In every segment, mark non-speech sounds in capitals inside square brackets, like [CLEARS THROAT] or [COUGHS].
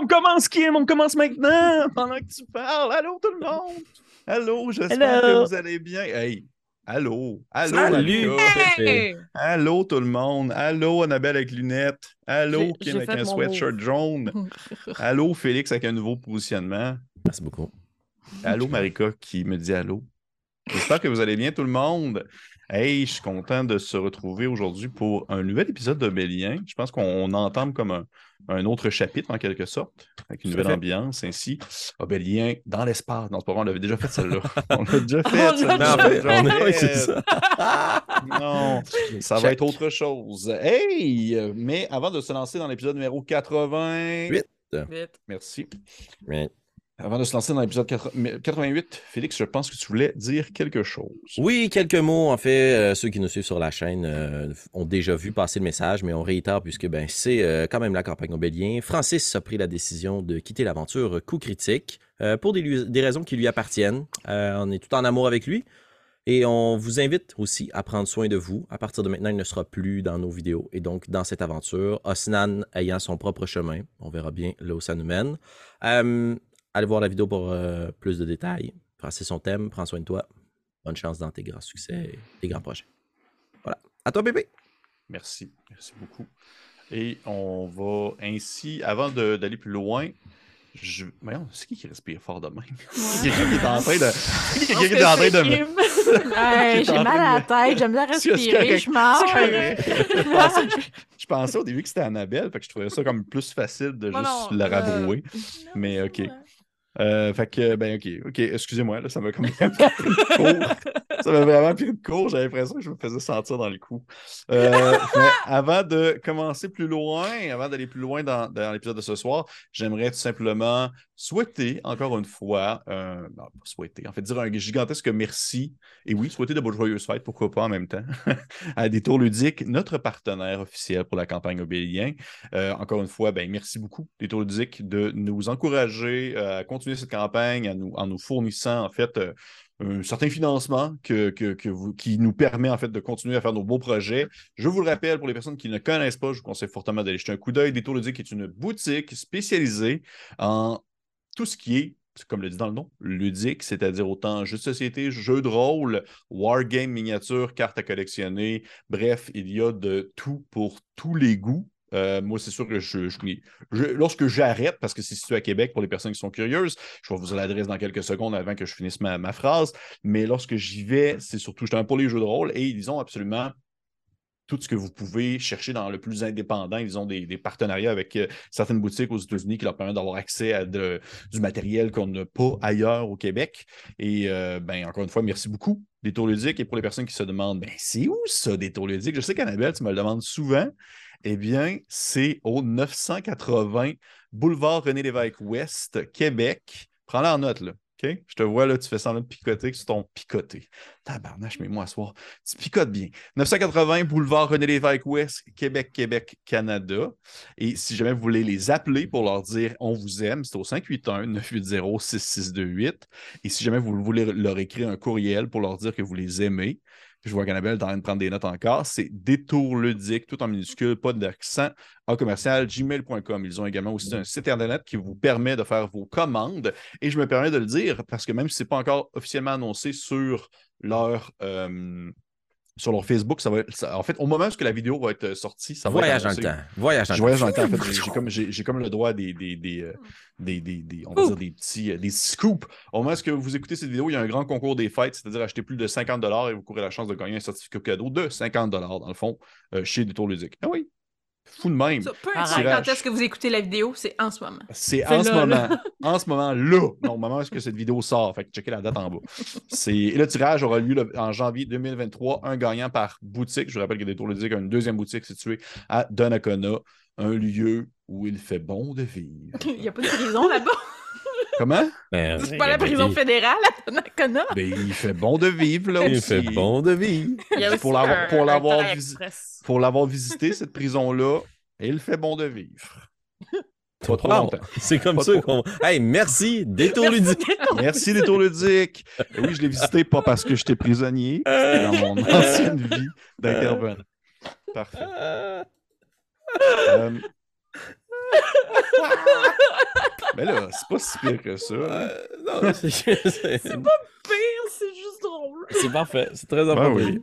on commence Kim, on commence maintenant, [LAUGHS] pendant que tu parles. Allô tout le monde! Allô, j'espère que vous allez bien. Hey, allô, allô, Salut! Hey! allô tout le monde. Allô, Annabelle avec lunettes. Allô, Kim avec un sweatshirt jaune. [LAUGHS] Allô, Félix avec un nouveau positionnement. Merci beaucoup. Allô, Marika qui me dit allô. J'espère que vous allez bien, tout le monde. Hey, je suis content de se retrouver aujourd'hui pour un nouvel épisode de Bélien. Je pense qu'on entame comme un, un autre chapitre en quelque sorte, avec une nouvelle fait. ambiance ainsi. Bélien dans l'espace. Non, c'est pas vrai, on l'avait déjà fait celle-là. [LAUGHS] on l'a déjà [LAUGHS] On fait. l'a celle-là. déjà Non, ça. [LAUGHS] Non, ça va être autre chose. Hey! Mais avant de se lancer dans l'épisode numéro 80. Huit. Vite. Merci. Mais- Avant de se lancer dans l'épisode 80 88, Félix, je pense que tu voulais dire quelque chose. Oui, quelques mots. En fait, euh, ceux qui nous suivent sur la chaîne euh, ont déjà vu passer le message, mais on réitère puisque ben, c'est euh, quand même la campagne Obélien. Francis a pris la décision de quitter l'aventure Coup Critique pour des, raisons qui lui appartiennent. On est tout en amour avec lui. Et on vous invite aussi à prendre soin de vous. À partir de maintenant, il ne sera plus dans nos vidéos. Et donc, dans cette aventure, Osnan ayant son propre chemin, on verra bien là où ça nous mène. Allez voir la vidéo pour euh, plus de détails. Francis, son thème, prends soin de toi. Bonne chance dans tes grands succès et tes grands projets. Voilà. À toi, bébé. Merci, merci beaucoup. Et on va ainsi, avant d'aller plus loin, je... C'est qui qui respire fort de même? [LAUGHS] C'est quelqu'un qui est en train de... [LAUGHS] C'est quelqu'un qui est en train de... me- [LAUGHS] J'ai mal à la tête, j'aime bien respirer, je correct. Je pensais, je pensais au début que c'était Annabelle, fait que je trouvais ça comme plus facile de juste non, le euh, rabrouer. Mais ok. Euh, fait que, ben, ok, ok, excusez-moi, là, ça m'a comme. [LAUGHS] Ça m'a vraiment pris de court, j'avais l'impression que je me faisais sentir dans le coup. Euh, [LAUGHS] avant de commencer plus loin, avant d'aller plus loin dans, dans l'épisode de ce soir, j'aimerais tout simplement souhaiter, encore une fois, euh, non, pas souhaiter, en fait, dire un gigantesque merci, et oui, souhaiter de bonnes joyeuses fêtes, pourquoi pas en même temps, [LAUGHS] à Détour Ludique, notre partenaire officiel pour la campagne Obélien. Euh, encore une fois, ben, merci beaucoup, Détour Ludique, de nous encourager euh, à continuer cette campagne à nous, en nous fournissant, en fait, un certain financement qui nous permet en fait de continuer à faire nos beaux projets. Je vous le rappelle, pour les personnes qui ne connaissent pas, je vous conseille fortement d'aller jeter un coup d'œil. Détour Ludique est une boutique spécialisée en tout ce qui est, comme le dit dans le nom, ludique, c'est-à-dire autant jeux de société, jeux de rôle, wargame miniature, cartes à collectionner. Bref, il y a de tout pour tous les goûts. Euh, moi, c'est sûr que je, je- lorsque j'arrête, parce que c'est situé à Québec pour les personnes qui sont curieuses, je vais vous l'adresse dans quelques secondes avant que je finisse ma, phrase, mais lorsque j'y vais, c'est surtout justement pour les jeux de rôle et ils ont absolument tout ce que vous pouvez chercher dans le plus indépendant. Ils ont des, des partenariats avec euh, certaines boutiques aux États-Unis qui leur permettent d'avoir accès à du matériel qu'on n'a pas ailleurs au Québec. Et euh, ben, encore une fois, merci beaucoup, Détour Ludique. Et pour les personnes qui se demandent, ben, c'est où ça, Détour Ludique? Je sais qu'Annabelle, tu me le demandes souvent. Eh bien, c'est au 980 Boulevard René Lévesque Ouest, Québec. Prends-la en note, là. Je te vois, là, tu fais semblant de picoter, que c'est ton picoté. Tabarnache, mais moi, à soir, tu picotes bien. 980 Boulevard René Lévesque Ouest, Québec, Québec, Canada. Et si jamais vous voulez les appeler pour leur dire on vous aime, c'est au 581-980-6628. Et si jamais vous voulez leur écrire un courriel pour leur dire que vous les aimez, je vois qu'Annabelle est en train de prendre des notes encore, c'est détour ludique, tout en minuscule, pas d'accent, en commercial, gmail.com. Ils ont également aussi un site internet qui vous permet de faire vos commandes. Et je me permets de le dire parce que même si ce n'est pas encore officiellement annoncé sur leur, euh, sur leur Facebook, ça va être- ça- en fait, au moment où la vidéo va être sortie, ça va Voyage être dans le annoncé. temps. Voyage dans Je le voyage temps. dans le temps. En fait, j'ai- comme, j'ai- j'ai comme le droit à des, des, des, euh, des, des- des- on va dire des petits euh, des scoops. Au moment où vous écoutez cette vidéo, il y a un grand concours des fêtes, c'est-à-dire acheter plus de 50 et vous courez la chance de gagner un certificat cadeau de 50 dans le fond, euh, chez Détour Ludique. Ah oui, fou de même. Ça, peu Arrête. importe quand est-ce que vous écoutez la vidéo, c'est en ce moment. C'est en ce moment, là. [LAUGHS] en ce moment, là, non, au moment où est-ce que cette vidéo sort. Fait que checkez la date en bas. C'est... Et le tirage aura lieu le- en janvier 2023, un gagnant par boutique. Je vous rappelle que Détour Ludique a une deuxième boutique située à Donnacona, un lieu où il fait bon de vivre. [LAUGHS] Il n'y a pas de prison là-bas. [LAUGHS] Comment? Ben, C'est pas la prison il- fédérale à Donnacona. Ben, il fait bon de vivre, là Il aussi. fait bon de vie. Il y a aussi Pour l'avoir- pour l'avoir train visi- express. Pour l'avoir visité, cette prison-là, il fait bon de vivre. Pas trop longtemps. C'est comme Pas ça qu'on. Hey, merci, détour ludique. Merci, ludiques. Et oui, je l'ai visité pas parce que j'étais prisonnier, c'était dans mon ancienne vie d'intervenant. Parfait. Euh, [LAUGHS] Mais là, c'est pas si pire que ça. Euh, non, c'est c'est- Pire, c'est juste drôle. c'est parfait. C'est très approprié.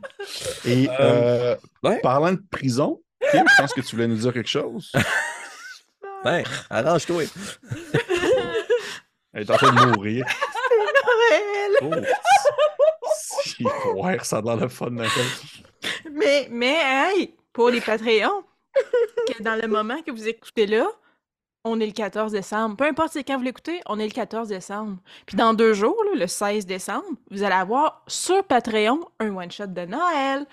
oui. Et euh, ouais. parlant de prison, Kim, je pense que tu voulais nous dire quelque chose. [LAUGHS] Ben, arrange-toi. Elle est en train de mourir. Noël. Oh, si, ouais, ça a l'air le fun, Noël. Mais, mais, hey, pour les Patreons, que dans le moment que vous écoutez là, on est le 14 décembre. Peu importe c'est quand vous l'écoutez, on est le 14 décembre. Puis dans deux jours, le 16 décembre, vous allez avoir sur Patreon un one-shot de Noël,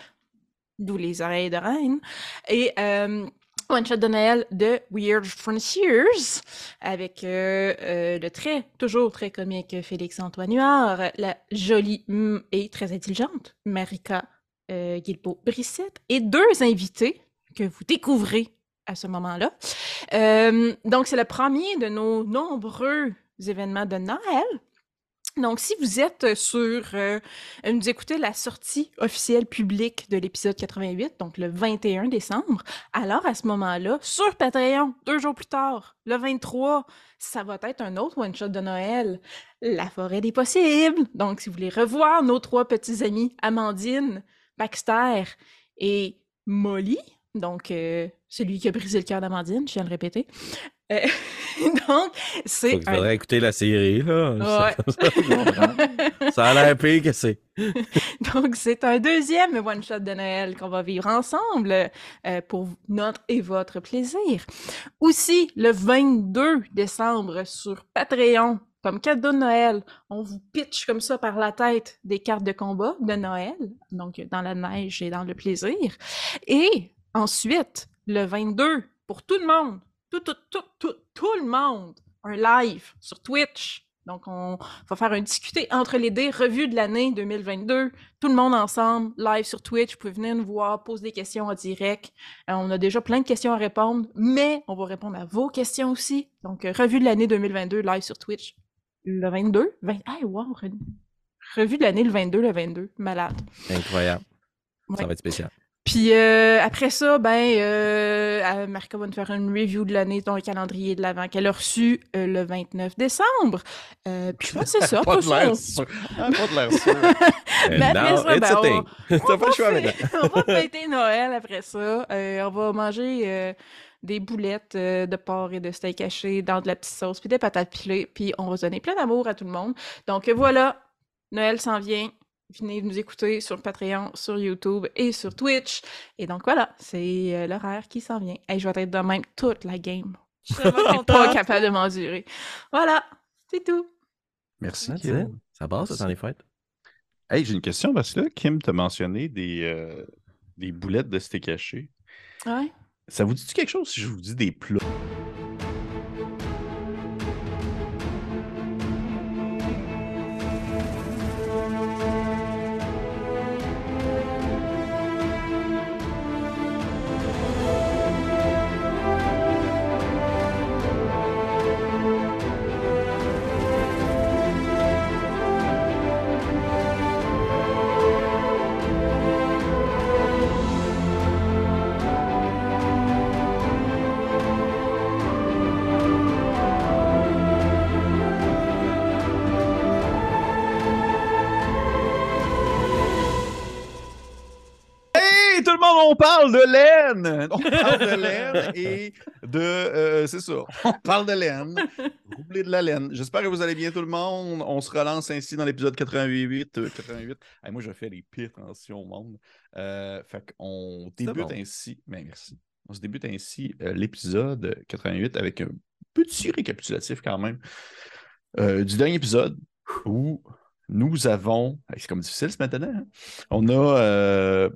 d'où les oreilles de reine, et euh, one-shot de Noël de Weird Frontiers, avec euh, euh, le très, toujours très comique Félix-Antoine Huard, la jolie mm, et très intelligente Marika euh, Guilbeault-Brissette, et deux invités que vous découvrez à ce moment-là. Euh, donc, c'est le premier de nos nombreux événements de Noël. Donc, si vous êtes sur, euh, nous écoutez la sortie officielle publique de l'épisode 88, donc le 21 décembre, alors à ce moment-là, sur Patreon, deux jours plus tard, le 23, ça va être un autre one-shot de Noël, La forêt des possibles. Donc, si vous voulez revoir nos trois petits amis, Amandine, Baxter et Molly, donc euh, celui qui a brisé le cœur d'Amandine, je viens de le répéter. Euh, [LAUGHS] donc, c'est un... faudrait écouter la série, là. Ouais. Ça [LAUGHS] a l'air pire que c'est. [LAUGHS] Donc, c'est un deuxième one-shot de Noël qu'on va vivre ensemble euh, pour notre et votre plaisir. Aussi, le 22 décembre sur Patreon, comme cadeau de Noël, on vous pitch comme ça par la tête des cartes de combat de Noël, donc dans la neige et dans le plaisir. Et ensuite, le 22, pour tout le monde, tout, tout, tout, tout, tout le monde, un live sur Twitch. Donc, on va faire un discuter entre les dés, revue de l'année 2022, tout le monde ensemble, live sur Twitch. Vous pouvez venir nous voir, poser des questions en direct. Euh, on a déjà plein de questions à répondre, mais on va répondre à vos questions aussi. Donc, euh, revue de l'année 2022, live sur Twitch. Le 22? 20... Hey, wow! re- Revue de l'année le 22, le 22. Malade. Incroyable. Ça va être spécial. Puis euh, après ça, ben, euh, euh, Marca va nous faire une review de l'année dans le calendrier de l'avant qu'elle a reçu euh, le 29 décembre. Euh, puis je pense que c'est ça. [LAUGHS] Pas de l'air sûr. Pas de l'air sûr. [LAUGHS] Ben, après ça, ben, on- va le choix fê- maintenant. [LAUGHS] on va fêter Noël après ça. Euh, on va manger euh, des boulettes euh, de porc et de steak haché dans de la petite sauce, puis des patates pilées, puis on va se donner plein d'amour à tout le monde. Donc voilà, Noël s'en vient. Venez nous écouter sur Patreon, sur YouTube et sur Twitch. Et donc voilà, c'est euh, l'horaire qui s'en vient. Et je vais être de même toute la game. Je suis pas [LAUGHS] capable de m'endurer. Voilà, c'est tout. Merci, Kim. Ça passe, ça, dans les fêtes? Hey, j'ai une question parce que là, Kim t'a mentionné des, euh, des boulettes de steak haché. Ouais. Ça vous dit quelque chose si je vous dis des plats? On parle de laine! On parle de laine et de. euh, c'est ça, on parle de laine. Vous oubliez de la laine. J'espère que vous allez bien, tout le monde. On se relance ainsi dans l'épisode 88. euh, 88. Hey, moi, je fais les pires transitions au monde. Euh, fait qu'on débute bon. ainsi. Ben, merci. On se débute ainsi euh, l'épisode 88 avec un petit récapitulatif quand même euh, du dernier épisode où nous avons. C'est comme difficile ce maintenant. hein? On a.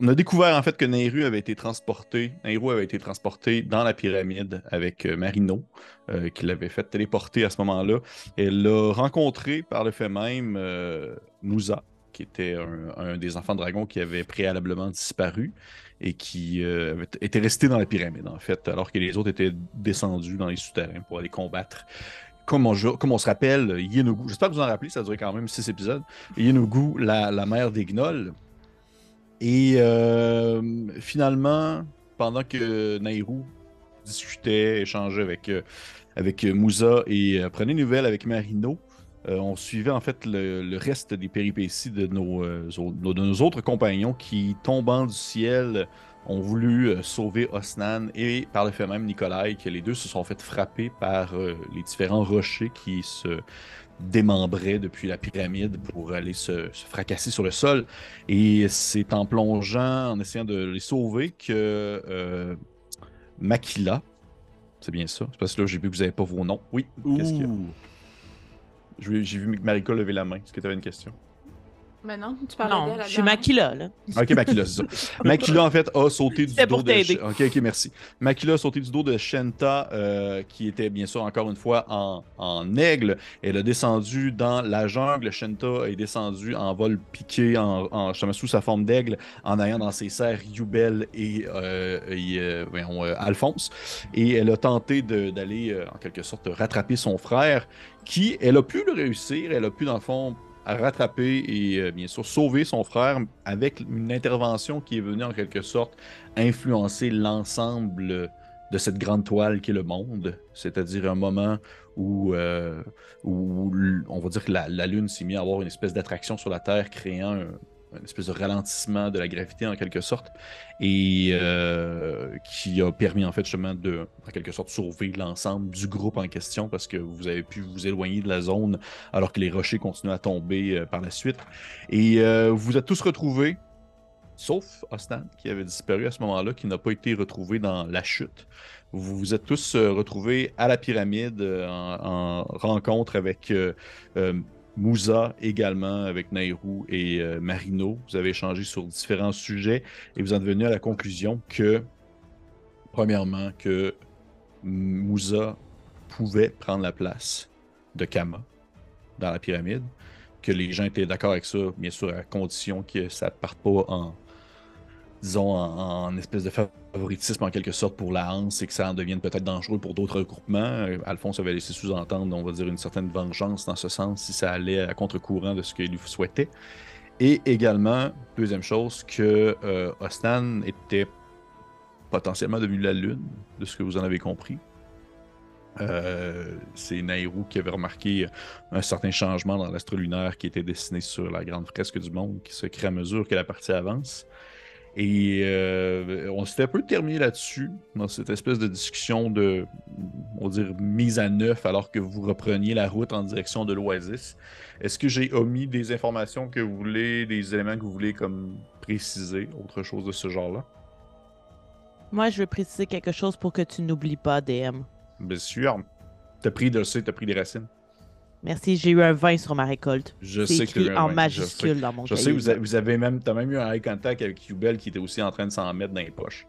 on a découvert en fait que Nehru avait été transporté, Nehru avait été transporté dans la pyramide avec euh, Marino, euh, qui l'avait fait téléporter à ce moment-là. Elle l'a rencontré par le fait même euh, qui était un, des enfants dragons qui avait préalablement disparu et qui euh, était resté dans la pyramide en fait, alors que les autres étaient descendus dans les souterrains pour aller combattre. Comme on, comme on se rappelle, Yenugu, j'espère que vous en rappelez, ça a quand même six épisodes. Yenugu, la, la mère des gnolls, et euh, finalement, pendant que Nairou discutait, échangeait avec, euh, avec et euh, prenait des nouvelles avec Marino. Euh, on suivait en fait le, reste des péripéties de nos, de nos autres compagnons qui, tombant du ciel, ont voulu sauver Osnan et par le fait même Nikolai, que les deux se sont fait frapper par les différents rochers qui se démembraient depuis la pyramide pour aller se, se fracasser sur le sol. Et c'est en plongeant, en essayant de les sauver que euh, Makila, c'est bien ça, c'est parce que là j'ai vu que vous n'avez pas vos noms. Oui, qu'est-ce qu'il y a? J'ai vu Marika lever la main. Est-ce que tu avais une question? Mais non, tu parlais Non, je suis. Makila, là. Ok, Makila, c'est ça. [LAUGHS] Makila, en fait, a sauté du dos pour de. t'aider. Ok, ok, merci. Makila a sauté du dos de Shenta, euh, qui était bien sûr encore une fois en, en aigle. Elle a descendu dans la jungle. Shenta est descendue en vol piqué, en, en justement sous sa forme d'aigle, en ayant dans ses serres Yubel et, euh, et, euh, voyons, euh, Alphonse. Et elle a tenté d'aller, euh, en quelque sorte, rattraper son frère, qui, elle a pu le réussir. Elle a pu, dans le fond, rattraper et euh, bien sûr sauver son frère avec une intervention qui est venue en quelque sorte influencer l'ensemble de cette grande toile qui est le monde, c'est-à-dire un moment où, euh, où on va dire que la, la Lune s'est mise à avoir une espèce d'attraction sur la Terre, créant un, une espèce de ralentissement de la gravité en quelque sorte, et euh, qui a permis en fait justement de, en quelque sorte, sauver l'ensemble du groupe en question parce que vous avez pu vous éloigner de la zone alors que les rochers continuent à tomber euh, par la suite. Et euh, vous vous êtes tous retrouvés, sauf Ostan, qui avait disparu à ce moment-là, qui n'a pas été retrouvé dans la chute. Vous vous êtes tous retrouvés à la pyramide en rencontre avec Moussa également, avec Nairou et euh, Marino. Vous avez échangé sur différents sujets et vous êtes venu à la conclusion que, premièrement, que Moussa pouvait prendre la place de Kama dans la pyramide, que les gens étaient d'accord avec ça, bien sûr, à condition que ça ne parte pas en, disons, espèce de favoritisme en quelque sorte pour la Hanse et que ça en devienne peut-être dangereux pour d'autres groupements. Euh, Alphonse avait laissé sous-entendre, on va dire, une certaine vengeance dans ce sens si ça allait à contre-courant de ce qu'il souhaitait. Et également, deuxième chose, que euh, Ostan était potentiellement devenu la Lune, de ce que vous en avez compris. Euh, c'est Nairou qui avait remarqué un certain changement dans l'astre lunaire qui était dessiné sur la grande fresque du monde qui se crée à mesure que la partie avance. Et euh, on s'était un peu terminé là-dessus, dans cette espèce de discussion de, on va dire, mise à neuf alors que vous repreniez la route en direction de l'Oasis. Est-ce que j'ai omis des informations que vous voulez, des éléments que vous voulez comme préciser, autre chose de ce genre-là? Moi, je veux préciser quelque chose pour que tu n'oublies pas, DM. Bien sûr. T'as pris de le t'as pris des racines. Merci, j'ai eu un 20 sur ma récolte. Je sais que eu un en majuscule dans mon Je sais, sais vous, avez, vous avez même, t'as même eu un eye contact avec Yubel qui était aussi en train de s'en mettre dans les poches.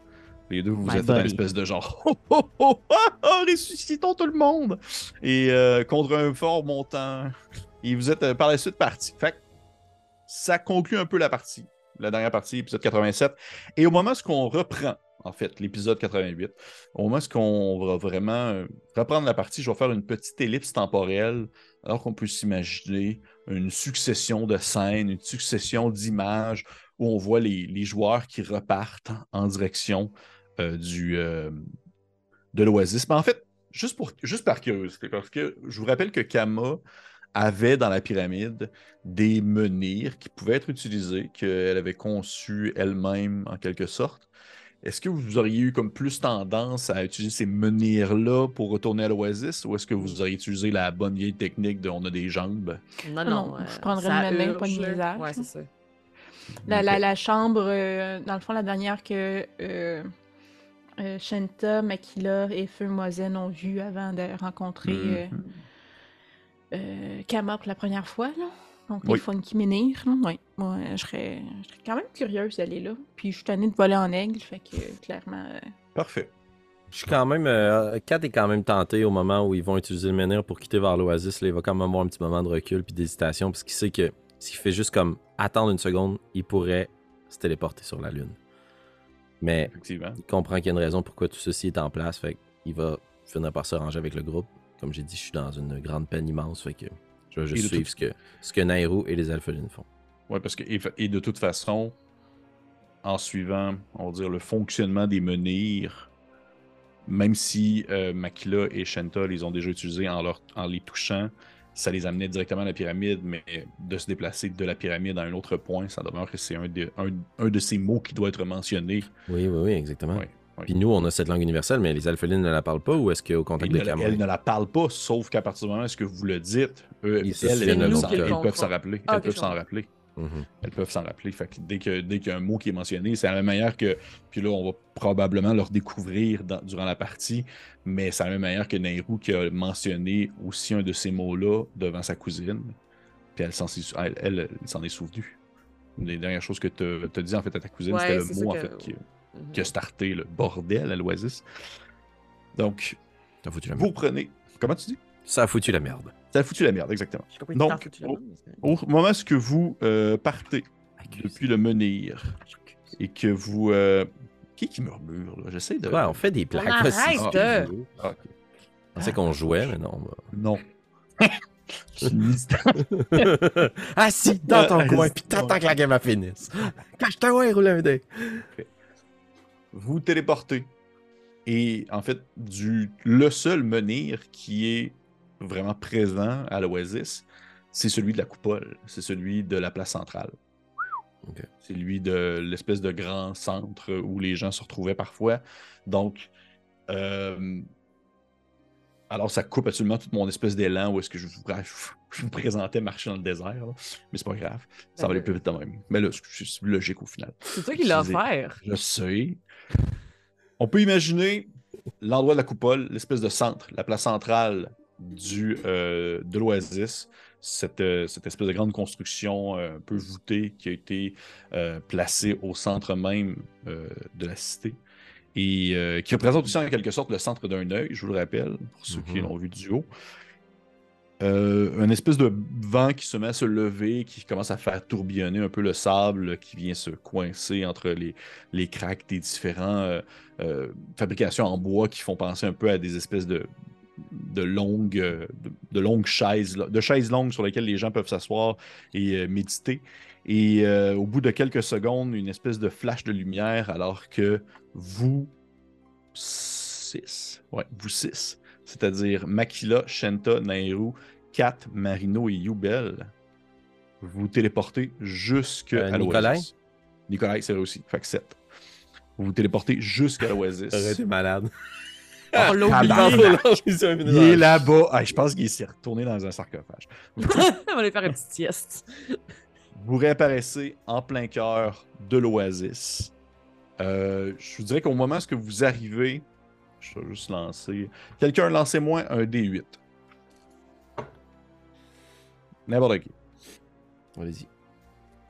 Les deux, vous My êtes fait une espèce de genre [LAUGHS] oh, oh, oh, ah, ah, ressuscitons tout le monde! Et euh, contre un fort montant. Et vous êtes euh, par la suite parti. Fait que ça conclut un peu la partie. La dernière partie, épisode 87. Et au moment où on reprend, en fait, l'épisode 88, au moment où on va vraiment euh, reprendre la partie, je vais faire une petite ellipse temporelle, alors qu'on peut s'imaginer une succession de scènes, une succession d'images où on voit les, joueurs qui repartent en direction euh, du, euh, de l'Oasis. Mais en fait, juste, juste par curiosité, parce que je vous rappelle que Kama avait dans la pyramide des menhirs qui pouvaient être utilisés, qu'elle avait conçus elle-même en quelque sorte. Est-ce que vous auriez eu comme plus tendance à utiliser ces menhirs-là pour retourner à l'Oasis ou est-ce que vous auriez utilisé la bonne vieille technique de on a des jambes? Non, Non, non. je euh, prendrais le même poignée. Ouais, c'est ça. [LAUGHS] La, la, chambre, euh, dans le fond, la dernière que euh, euh, Shenta, Makila et Feu Moisen ont vue avant de rencontrer euh, Kama pour la première fois. Là. Donc, Oui. les Funky Menhirs. Ouais. Moi, je serais, je serais quand même curieuse d'aller là. Puis, je suis tannée de voler en aigle. Fait que, clairement. euh, Parfait. Je suis quand même. Euh, Kat est quand même tenté au moment où ils vont utiliser le menhir pour quitter vers l'Oasis. là, Il va quand même avoir un petit moment de recul puis d'hésitation parce qu'il sait que s'il fait juste comme attendre une seconde, il pourrait se téléporter sur la Lune. Mais il comprend qu'il y a une raison pourquoi tout ceci est en place. Fait qu'il va finir par se ranger avec le groupe. Comme j'ai dit, je suis dans une grande peine immense. Fait que je vais juste suivre tout- ce que, ce que Nairo et les Alphelines font. Oui, parce que, et, de toute façon, en suivant, on va dire, le fonctionnement des menhirs, même si euh, Makila et Shenta les ont déjà utilisés en, leur, en les touchant, ça les amenait directement à la pyramide, mais de se déplacer de la pyramide à un autre point, ça demeure que c'est un de, un, un de ces mots qui doit être mentionné. Oui, oui, oui, exactement. Oui, oui. Puis nous, on a cette langue universelle, mais les alphelines ne la parlent pas ou est-ce qu'au contact Elle de ne, Cameron? elle ne la parle pas, sauf qu'à partir du moment où est-ce que vous le dites, eux, Ils se elles, elles, elles peuvent s'en rappeler. Ah, elles peuvent s'en rappeler. Mhm. Elles peuvent s'en rappeler. Fait que dès que dès qu'il y a un mot qui est mentionné, c'est la même manière que. Puis là, on va probablement le redécouvrir dans- durant la partie, mais c'est la même manière que Nairou qui a mentionné aussi un de ces mots-là devant sa cousine. Puis elle s'en s'est- elle, elle, elle s'en est souvenue. Une des dernières choses que tu as dit en fait à ta cousine, Ouais, c'était le mot en que- fait qui, Mhm. qui a starté le bordel à l'Oasis. Donc, Ça a foutu la merde. vous prenez. Comment tu dis? Ça a foutu la merde. Ça a foutu la merde, exactement. Donc, Au moment où vous euh, partez depuis le menhir et que vous. euh, Qui qui murmure là? J'essaie de. Ouais, on fait des arrête Vas-y, de- excuse-nous. Ah. On pensait qu'on jouait, mais non. Non. Bah. ah si, dans ton Euh, coin, [LAUGHS] puis t'attends que la game a finisse. Cache-toi, ouais, roule un dé. Vous téléportez. Et en fait, du, le seul menhir qui est vraiment présent à l'Oasis, c'est celui de la coupole. C'est celui de la place centrale. C'est lui de l'espèce de grand centre où les gens se retrouvaient parfois. Donc, euh, alors ça coupe absolument tout mon espèce d'élan où est-ce que je vous, [LAUGHS] je vous présentais marcher dans le désert. là. Mais c'est pas grave. Ça va aller plus vite quand même. Mais là, c'est logique au final. C'est toi qui l'as offert. Je sais. On peut imaginer l'endroit de la coupole, l'espèce de centre, la place centrale du, euh, de l'Oasis, cette, euh, cette espèce de grande construction euh, un peu voûtée qui a été euh, placée au centre même de la cité et qui représente aussi en quelque sorte le centre d'un œil, je vous le rappelle, pour ceux qui Mhm. l'ont vu du haut. Euh, espèce de vent qui se met à se lever, qui commence à faire tourbillonner un peu le sable, qui vient se coincer entre les, les cracks des différents euh, euh, fabrications en bois qui font penser un peu à des espèces de, de longues, euh, de, longues chaises, longues sur lesquelles les gens peuvent s'asseoir et méditer. Et au bout de quelques secondes, une espèce de flash de lumière alors que vous six, ouais, vous six, c'est-à-dire Makila, Shenta, Nairou, Kat, Marino et Yubel, vous téléportez jusque Euh, l'Oasis. Nikolai, c'est vrai aussi. Fait que 7. Vous vous téléportez jusqu'à l'Oasis. [LAUGHS] T'aurais été malade. Ah, tabarnak. Il [LAUGHS] Il est là-bas. Ah, je pense qu'il s'est retourné dans un sarcophage. [LAUGHS] On va aller faire une petite sieste. Vous réapparaissez en plein cœur de l'Oasis. Euh, je vous dirais qu'au moment où vous arrivez, je vais juste lancer. Quelqu'un, lancez-moi un D8. N'importe qui. Allez-y.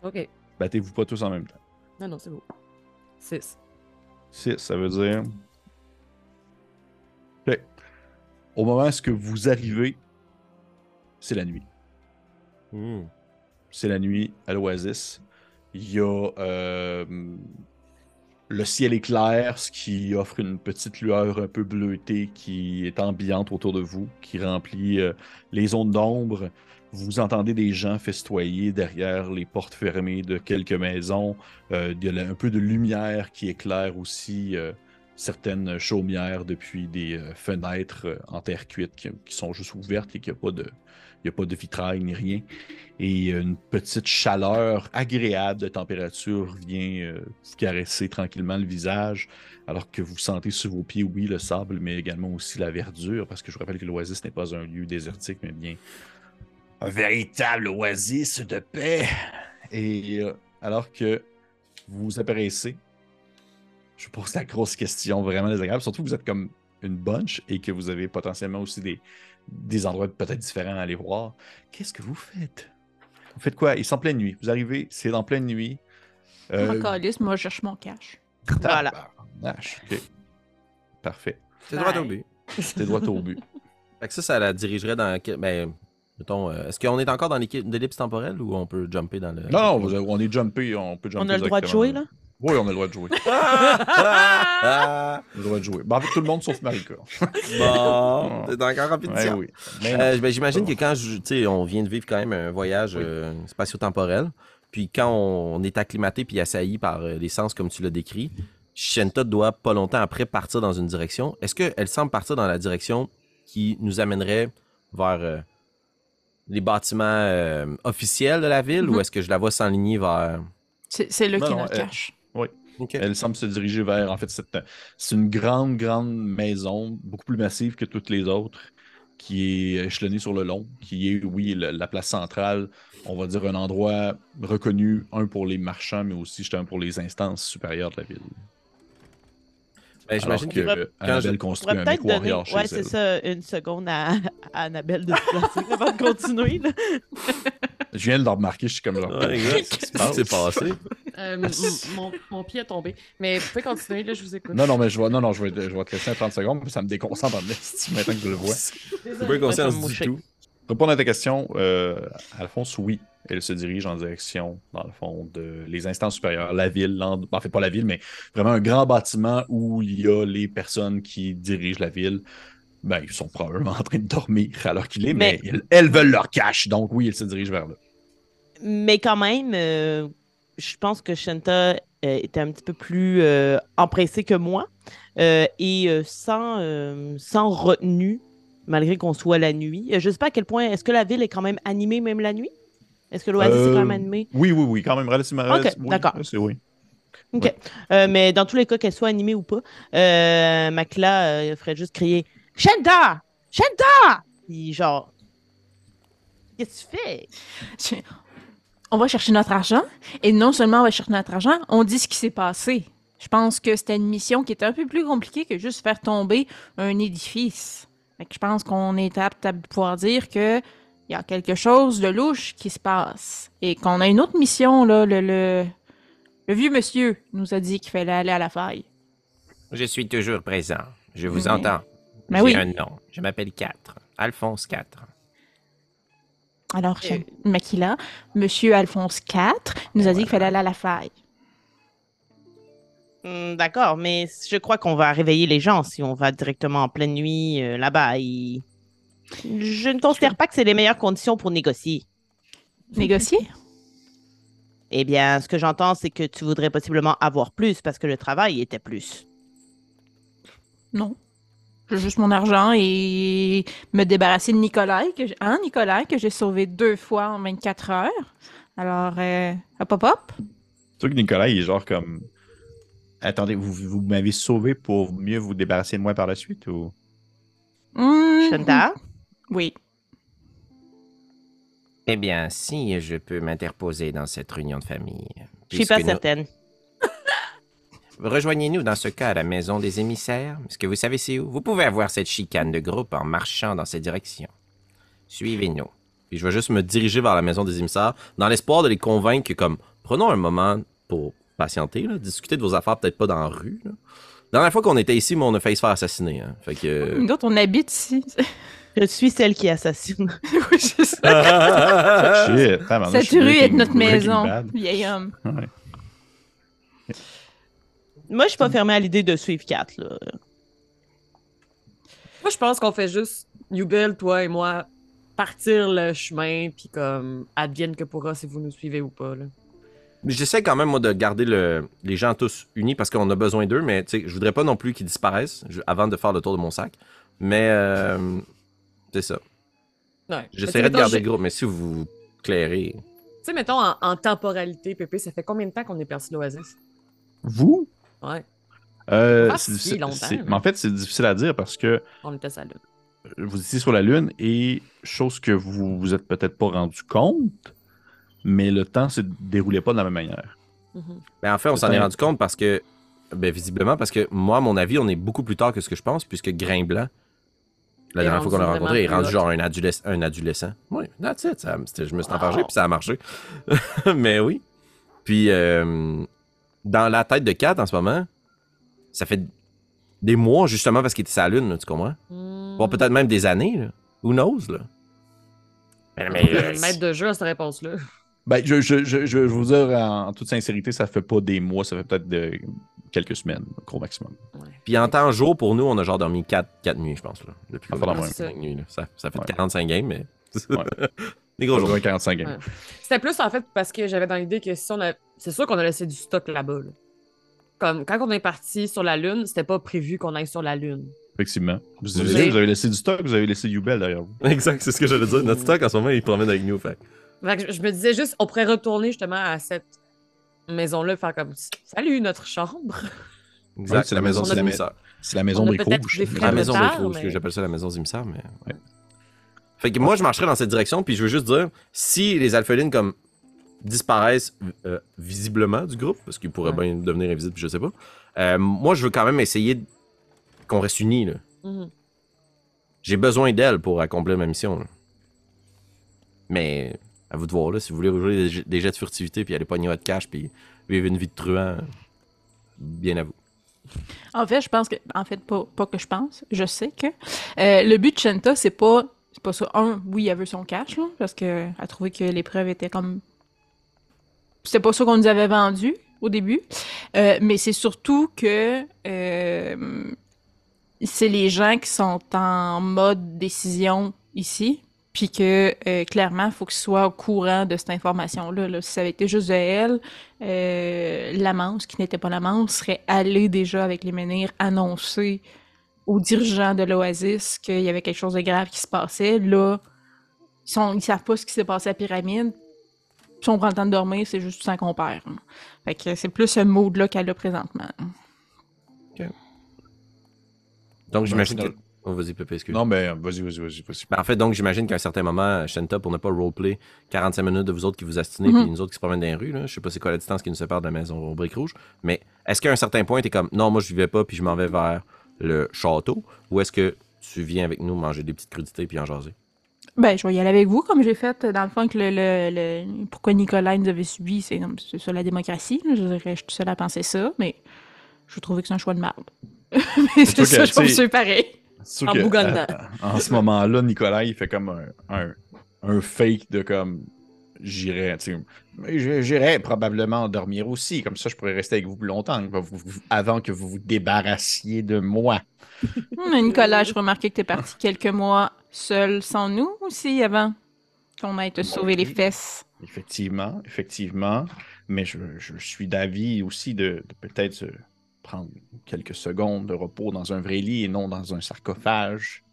OK. Battez-vous pas tous en même temps. Non, non, c'est beau. 6. 6, ça veut dire. Ok. Au moment où vous arrivez, c'est la nuit. C'est la nuit à l'Oasis. Il y a euh, le ciel est clair, ce qui offre une petite lueur un peu bleutée qui est ambiante autour de vous, qui remplit euh, les zones d'ombre. Vous entendez des gens festoyer derrière les portes fermées de quelques maisons. Euh, il y a un peu de lumière qui éclaire aussi euh, certaines chaumières depuis des fenêtres en terre cuite qui, qui sont juste ouvertes et qu'il n'y a pas de il y a pas de vitrail ni rien. Et une petite chaleur agréable de température vient euh, vous caresser tranquillement le visage, alors que vous sentez sur vos pieds, oui, le sable, mais également aussi la verdure, parce que je vous rappelle que l'oasis n'est pas un lieu désertique, mais bien un véritable oasis de paix. Et euh, alors que vous apparaissez, je vous pose la grosse question vraiment désagréable, surtout que vous êtes comme une bunch et que vous avez potentiellement aussi des, des endroits peut-être différents à aller voir. Qu'est-ce que vous faites? Vous faites quoi? Ils sont en pleine nuit. Vous arrivez, c'est en pleine nuit. Euh, Encore lisse, moi, je cherche mon cash. Voilà. tabarnache, ok. Parfait. C'est droit au but. T'es droit au but. [LAUGHS] Fait que ça, ça la dirigerait dans. Ben, mettons, euh, est-ce qu'on est encore dans l'équipe d'ellipse temporelle ou on peut jumper dans le. Non, non, on est jumpé, on peut jumper. On a le droit de jouer, là? Oui, on a le droit de jouer. [LAUGHS] On a le droit de jouer. Ben, avec tout le monde sauf Marika. [LAUGHS] Bon, t'es encore en Ouais, pétition. oui. Mais non. Euh, ben, J'imagine que quand je- tu sais, on vient de vivre quand même un voyage Oui. euh, spatio-temporel, puis quand on est acclimaté puis assailli par euh, les sens comme tu l'as décrit, Shenta doit pas longtemps après partir dans une direction. Est-ce qu'elle semble partir dans la direction qui nous amènerait vers euh, les bâtiments euh, officiels de la ville Mhm. ou est-ce que je la vois s'enligner vers. C'est c'est là Non, qu'il y Ok. Elle semble se diriger vers. En fait, c'est une grande, grande maison, beaucoup plus massive que toutes les autres, qui est échelonnée sur le long, qui est, oui, le- la place centrale, on va dire un endroit reconnu, un pour les marchands, mais aussi justement pour les instances supérieures de la ville. Ben, J'imagine que je- Annabelle construit un peut-être donner, chez ouais, c'est ça, une seconde à, à Annabelle de se placer avant de continuer. là. Je viens de le remarquer, je suis comme genre. Ouais. Qu'est-ce qui s'est passé? Euh, mon, mon pied est tombé. Mais vous pouvez continuer, là, je vous écoute. Non, non, mais je vais, non, non, je vais, je vais te laisser un 30 secondes, puis ça me déconcentre en esti maintenant que je le vois. Pas conscience du tout. Répondre à ta question, euh, Alphonse, oui, elle se dirige en direction, dans le fond, de les instances supérieures, la ville, en fait pas la ville, mais vraiment un grand bâtiment où il y a les personnes qui dirigent la ville. Ben, ils sont probablement en train de dormir alors qu'il est, mais, Mais- elles, elles veulent leur cash, donc oui, elles se dirigent vers là. Mais quand même, euh, je pense que Shanta euh, était un petit peu plus euh, empressée que moi euh, et sans, sans retenue, malgré qu'on soit la nuit. Je ne sais pas à quel point, est-ce que la ville est quand même animée même la nuit? Est-ce que l'oasis est quand même Euh, animé? Oui, oui, oui, quand même relativement. Ok, oui, d'accord. c'est oui. Euh, mais dans tous les cas, qu'elle soit animée ou pas, euh, Makla euh, ferait juste crier Shanta! Shanta! Puis genre, qu'est-ce que tu fais? Je- On va chercher notre argent. Et non seulement on va chercher notre argent, on dit ce qui s'est passé. Je pense que c'était une mission qui était un peu plus compliquée que juste faire tomber un édifice. Fait que je pense qu'on est apte à pouvoir dire que il y a quelque chose de louche qui se passe. Et qu'on a une autre mission, là, le, le, le vieux monsieur nous a dit qu'il fallait aller à la faille. Je suis toujours présent. Je vous entends. Ben J'ai oui. un nom. Je m'appelle 4. Alphonse 4. Alors, Euh. chez Makila, monsieur Alphonse IV nous a dit qu'il fallait aller à la faille. Hmm, D'accord, mais je crois qu'on va réveiller les gens si on va directement en pleine nuit euh, là-bas. et- Je ne considère pas que c'est les meilleures conditions pour négocier. Négocier? Eh bien, ce que j'entends, c'est que tu voudrais possiblement avoir plus parce que le travail était plus. Non. J'ai juste mon argent et me débarrasser de Nicolas, que j'ai- hein, Nicolas, que j'ai sauvé deux fois en 24 heures. Alors, euh, hop, hop, hop. C'est sûr que Nicolas, il est genre comme. Attendez, vous, vous m'avez sauvé pour mieux vous débarrasser de moi par la suite ou? Mmh, Shanta? Oui. Eh bien, si je peux m'interposer dans cette réunion de famille. Je suis pas nous- certaine. [LAUGHS] Rejoignez-nous dans ce cas à la maison des émissaires. Est-ce que vous savez c'est où? Vous pouvez avoir cette chicane de groupe en marchant dans cette direction. Suivez-nous. Puis je vais juste me diriger vers la maison des émissaires dans l'espoir de les convaincre que, comme, prenons un moment pour patienter, là, discuter de vos affaires, peut-être pas dans la rue. là. La dernière fois qu'on était ici, on a failli se faire assassiner. hein. Fait que. Nous autres, on habite ici. [LAUGHS] Je suis celle qui assassine. [LAUGHS] oui, c'est ça. Shit, tabarnak, je Cette rue est Breaking- notre maison, vieil homme. Ouais. Moi, je suis pas fermée à l'idée de suivre Kat. Là. Moi, je pense qu'on fait juste, Yubel, toi et moi, partir le chemin, puis comme, advienne que pourra si vous nous suivez ou pas. Là. J'essaie quand même, moi, de garder le- les gens tous unis parce qu'on a besoin d'eux, mais je voudrais pas non plus qu'ils disparaissent je- avant de faire le tour de mon sac. Mais euh, c'est ça. Ouais. J'essaierai de garder le groupe, mais si vous vous clairez. Tu sais, mettons, en, en temporalité, Pépé, ça fait combien de temps qu'on est parti de l'Oasis? Vous? Ouais, Euh, Pas c'est si difficile- mais- mais en fait, c'est difficile à dire parce que on était sur la Lune. vous étiez sur la Lune et chose que vous vous êtes peut-être pas rendu compte, mais le temps se déroulait pas de la même manière. Mais en fait, on s'en est rendu compte parce que, ben, visiblement, parce que moi, à mon avis, on est beaucoup plus tard que ce que je pense, puisque Grain Blanc, la Est dernière fois qu'on l'a rencontré, est vraiment rendu genre un, adolescent. Un adolescent. Oui, that's it. ça- je me suis Wow. enfargé, puis ça a marché. [LAUGHS] mais oui. Puis, euh, dans la tête de Kat en ce moment, ça fait des mois, justement, parce qu'il était la Lune, là, tu comprends? Hmm. Bon, peut-être même des années, là. Who knows, là? Mais, mais, [LAUGHS] euh, Le maître de jeu à cette réponse-là. Ben, je, je, je, je vais vous dire en, en toute sincérité, ça fait pas des mois, ça fait peut-être de quelques semaines, gros maximum. Puis en temps jour, pour nous, on a genre dormi 4, nuits, je pense, là. Depuis Ah, pas euh, la même. cinq nuits, là. Ça, ça fait Ouais. 45 games, mais... [LAUGHS] Ouais. Des gros jours. Aujourd'hui, 45 games. Ouais. C'était plus en fait parce que j'avais dans l'idée que si on a. C'est sûr qu'on a laissé du stock là-bas. là. comme quand on est parti sur la Lune, c'était pas prévu qu'on aille sur la Lune. Effectivement. Vous, Vous avez- avez- vous avez laissé du stock, vous avez laissé Yubel derrière vous. Exact, c'est ce que j'allais dire. Notre stock, en ce moment, il promène avec nous. Fait. Fait que je, je me disais juste, on pourrait retourner justement à cette maison-là, faire comme Salut, notre chambre. Exact, Ouais, c'est la maison la des émissaires. C'est la maison des La frais maison de des rouges, mais- que j'appelle ça la maison des émissaires, mais. ouais. Fait que moi, je marcherais dans cette direction, puis je veux juste dire, si les alphelines comme disparaissent euh, visiblement du groupe, parce qu'ils pourraient bien devenir invisibles, je sais pas, euh, moi, je veux quand même essayer qu'on reste unis. là. Mhm. J'ai besoin d'elle pour accomplir ma mission. là. Mais à vous de voir, là, si vous voulez rejouer des, jets- de furtivité, puis aller pogner votre cash, puis vivre une vie de truand, bien à vous. En fait, je pense que. En fait, pas, pas que je pense. Je sais que. euh, le but de Shanta, c'est pas. C'est pas ça. Un, oui, elle veut son cash, parce qu'elle a trouvé que l'épreuve était comme. C'était pas ça qu'on nous avait vendu au début. Euh, mais c'est surtout que. euh, c'est les gens qui sont en mode décision ici. Puis que euh, clairement, il faut qu'ils soient au courant de cette information-là. là. Si ça avait été juste de elle, euh, l'amance, qui n'était pas l'amance, serait allée déjà avec les menhirs annoncer aux dirigeants de l'Oasis qu'il y avait quelque chose de grave qui se passait. Là, ils, sont, ils savent pas ce qui s'est passé à la pyramide. Si on prend le temps de dormir, c'est juste sans qu'on perd. hein. Fait que c'est plus ce mode-là qu'elle a présentement. Donc, j'imagine que. Oh, vas-y, Pépé, excuse. Non, mais vas-y, vas-y, vas-y. vas-y. Ben, en fait, donc, j'imagine qu'à un certain moment, Shenta, pour ne pas roleplay 45 minutes de vous autres qui vous astinez, Mhm. puis nous autres qui se promènent dans les rues, là, je sais pas c'est quoi la distance qui nous sépare de la maison aux briques rouges, mais est-ce qu'à un certain point, t'es comme, non, moi, je vivais pas, puis je m'en vais vers le château, ou est-ce que tu viens avec nous manger des petites crudités puis en jaser? Ben, je vais y aller avec vous, comme j'ai fait dans le fond avec le, le- le- pourquoi Nicolas nous avait subi, c'est ça la démocratie. là. Je dirais, je suis tout seul à penser ça, mais je trouvais que c'est un choix de merde. [LAUGHS] mais c'est que, ça, je trouve c'est pareil. En que, bougonnant. euh, en ce moment-là, Nicolas, il fait comme un, un, un fake de comme j'irais, tu sais, mais je- j'irais probablement dormir aussi, comme ça je pourrais rester avec vous plus longtemps vous- vous- avant que vous vous débarrassiez de moi. Mais Nicolas, je remarquais que t'es parti quelques mois seul sans nous aussi avant qu'on aille te sauver les fesses. Effectivement, effectivement, mais je, je suis d'avis aussi de, de peut-être prendre quelques secondes de repos dans un vrai lit et non dans un sarcophage,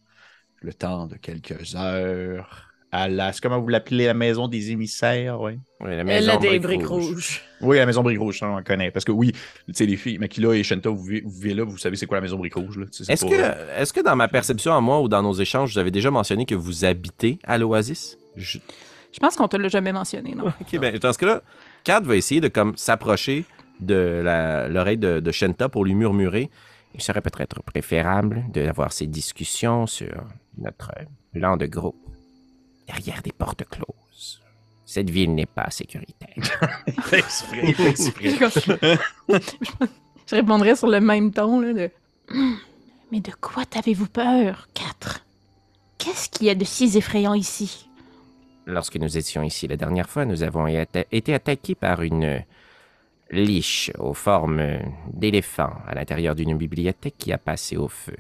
le temps de quelques heures. À la, c'est comment vous l'appelez, la maison des émissaires, oui. Oui, la Elle maison a des briques briques rouges. rouges. Oui, la maison Brique Rouge, ça, on en connaît. Parce que oui, tu sais, les filles, Makila et Shanta, vous vivez, vous vivez là, vous savez c'est quoi la maison Brique Rouge. là. Tu sais, c'est Est-ce que, est-ce que dans ma perception à moi ou dans nos échanges, vous avez déjà mentionné que vous habitez à l'Oasis? Je- Je pense qu'on te l'a jamais mentionné, non? [LAUGHS] Ok, ben, dans ce cas-là, Kat va essayer de comme s'approcher de l'oreille de, de Shenta pour lui murmurer. Il serait peut-être préférable d'avoir ces discussions sur notre plan de groupe derrière des portes closes. Cette ville n'est pas sécuritaire. [LAUGHS] Exprès, [LAUGHS] exprès. Je répondrais sur le même ton, là, de... Mais de quoi avez-vous peur, quatre? Qu'est-ce qu'il y a de si effrayant ici? Lorsque nous étions ici la dernière fois, nous avons été été attaqués par une liche aux formes d'éléphant à l'intérieur d'une bibliothèque qui a passé au feu.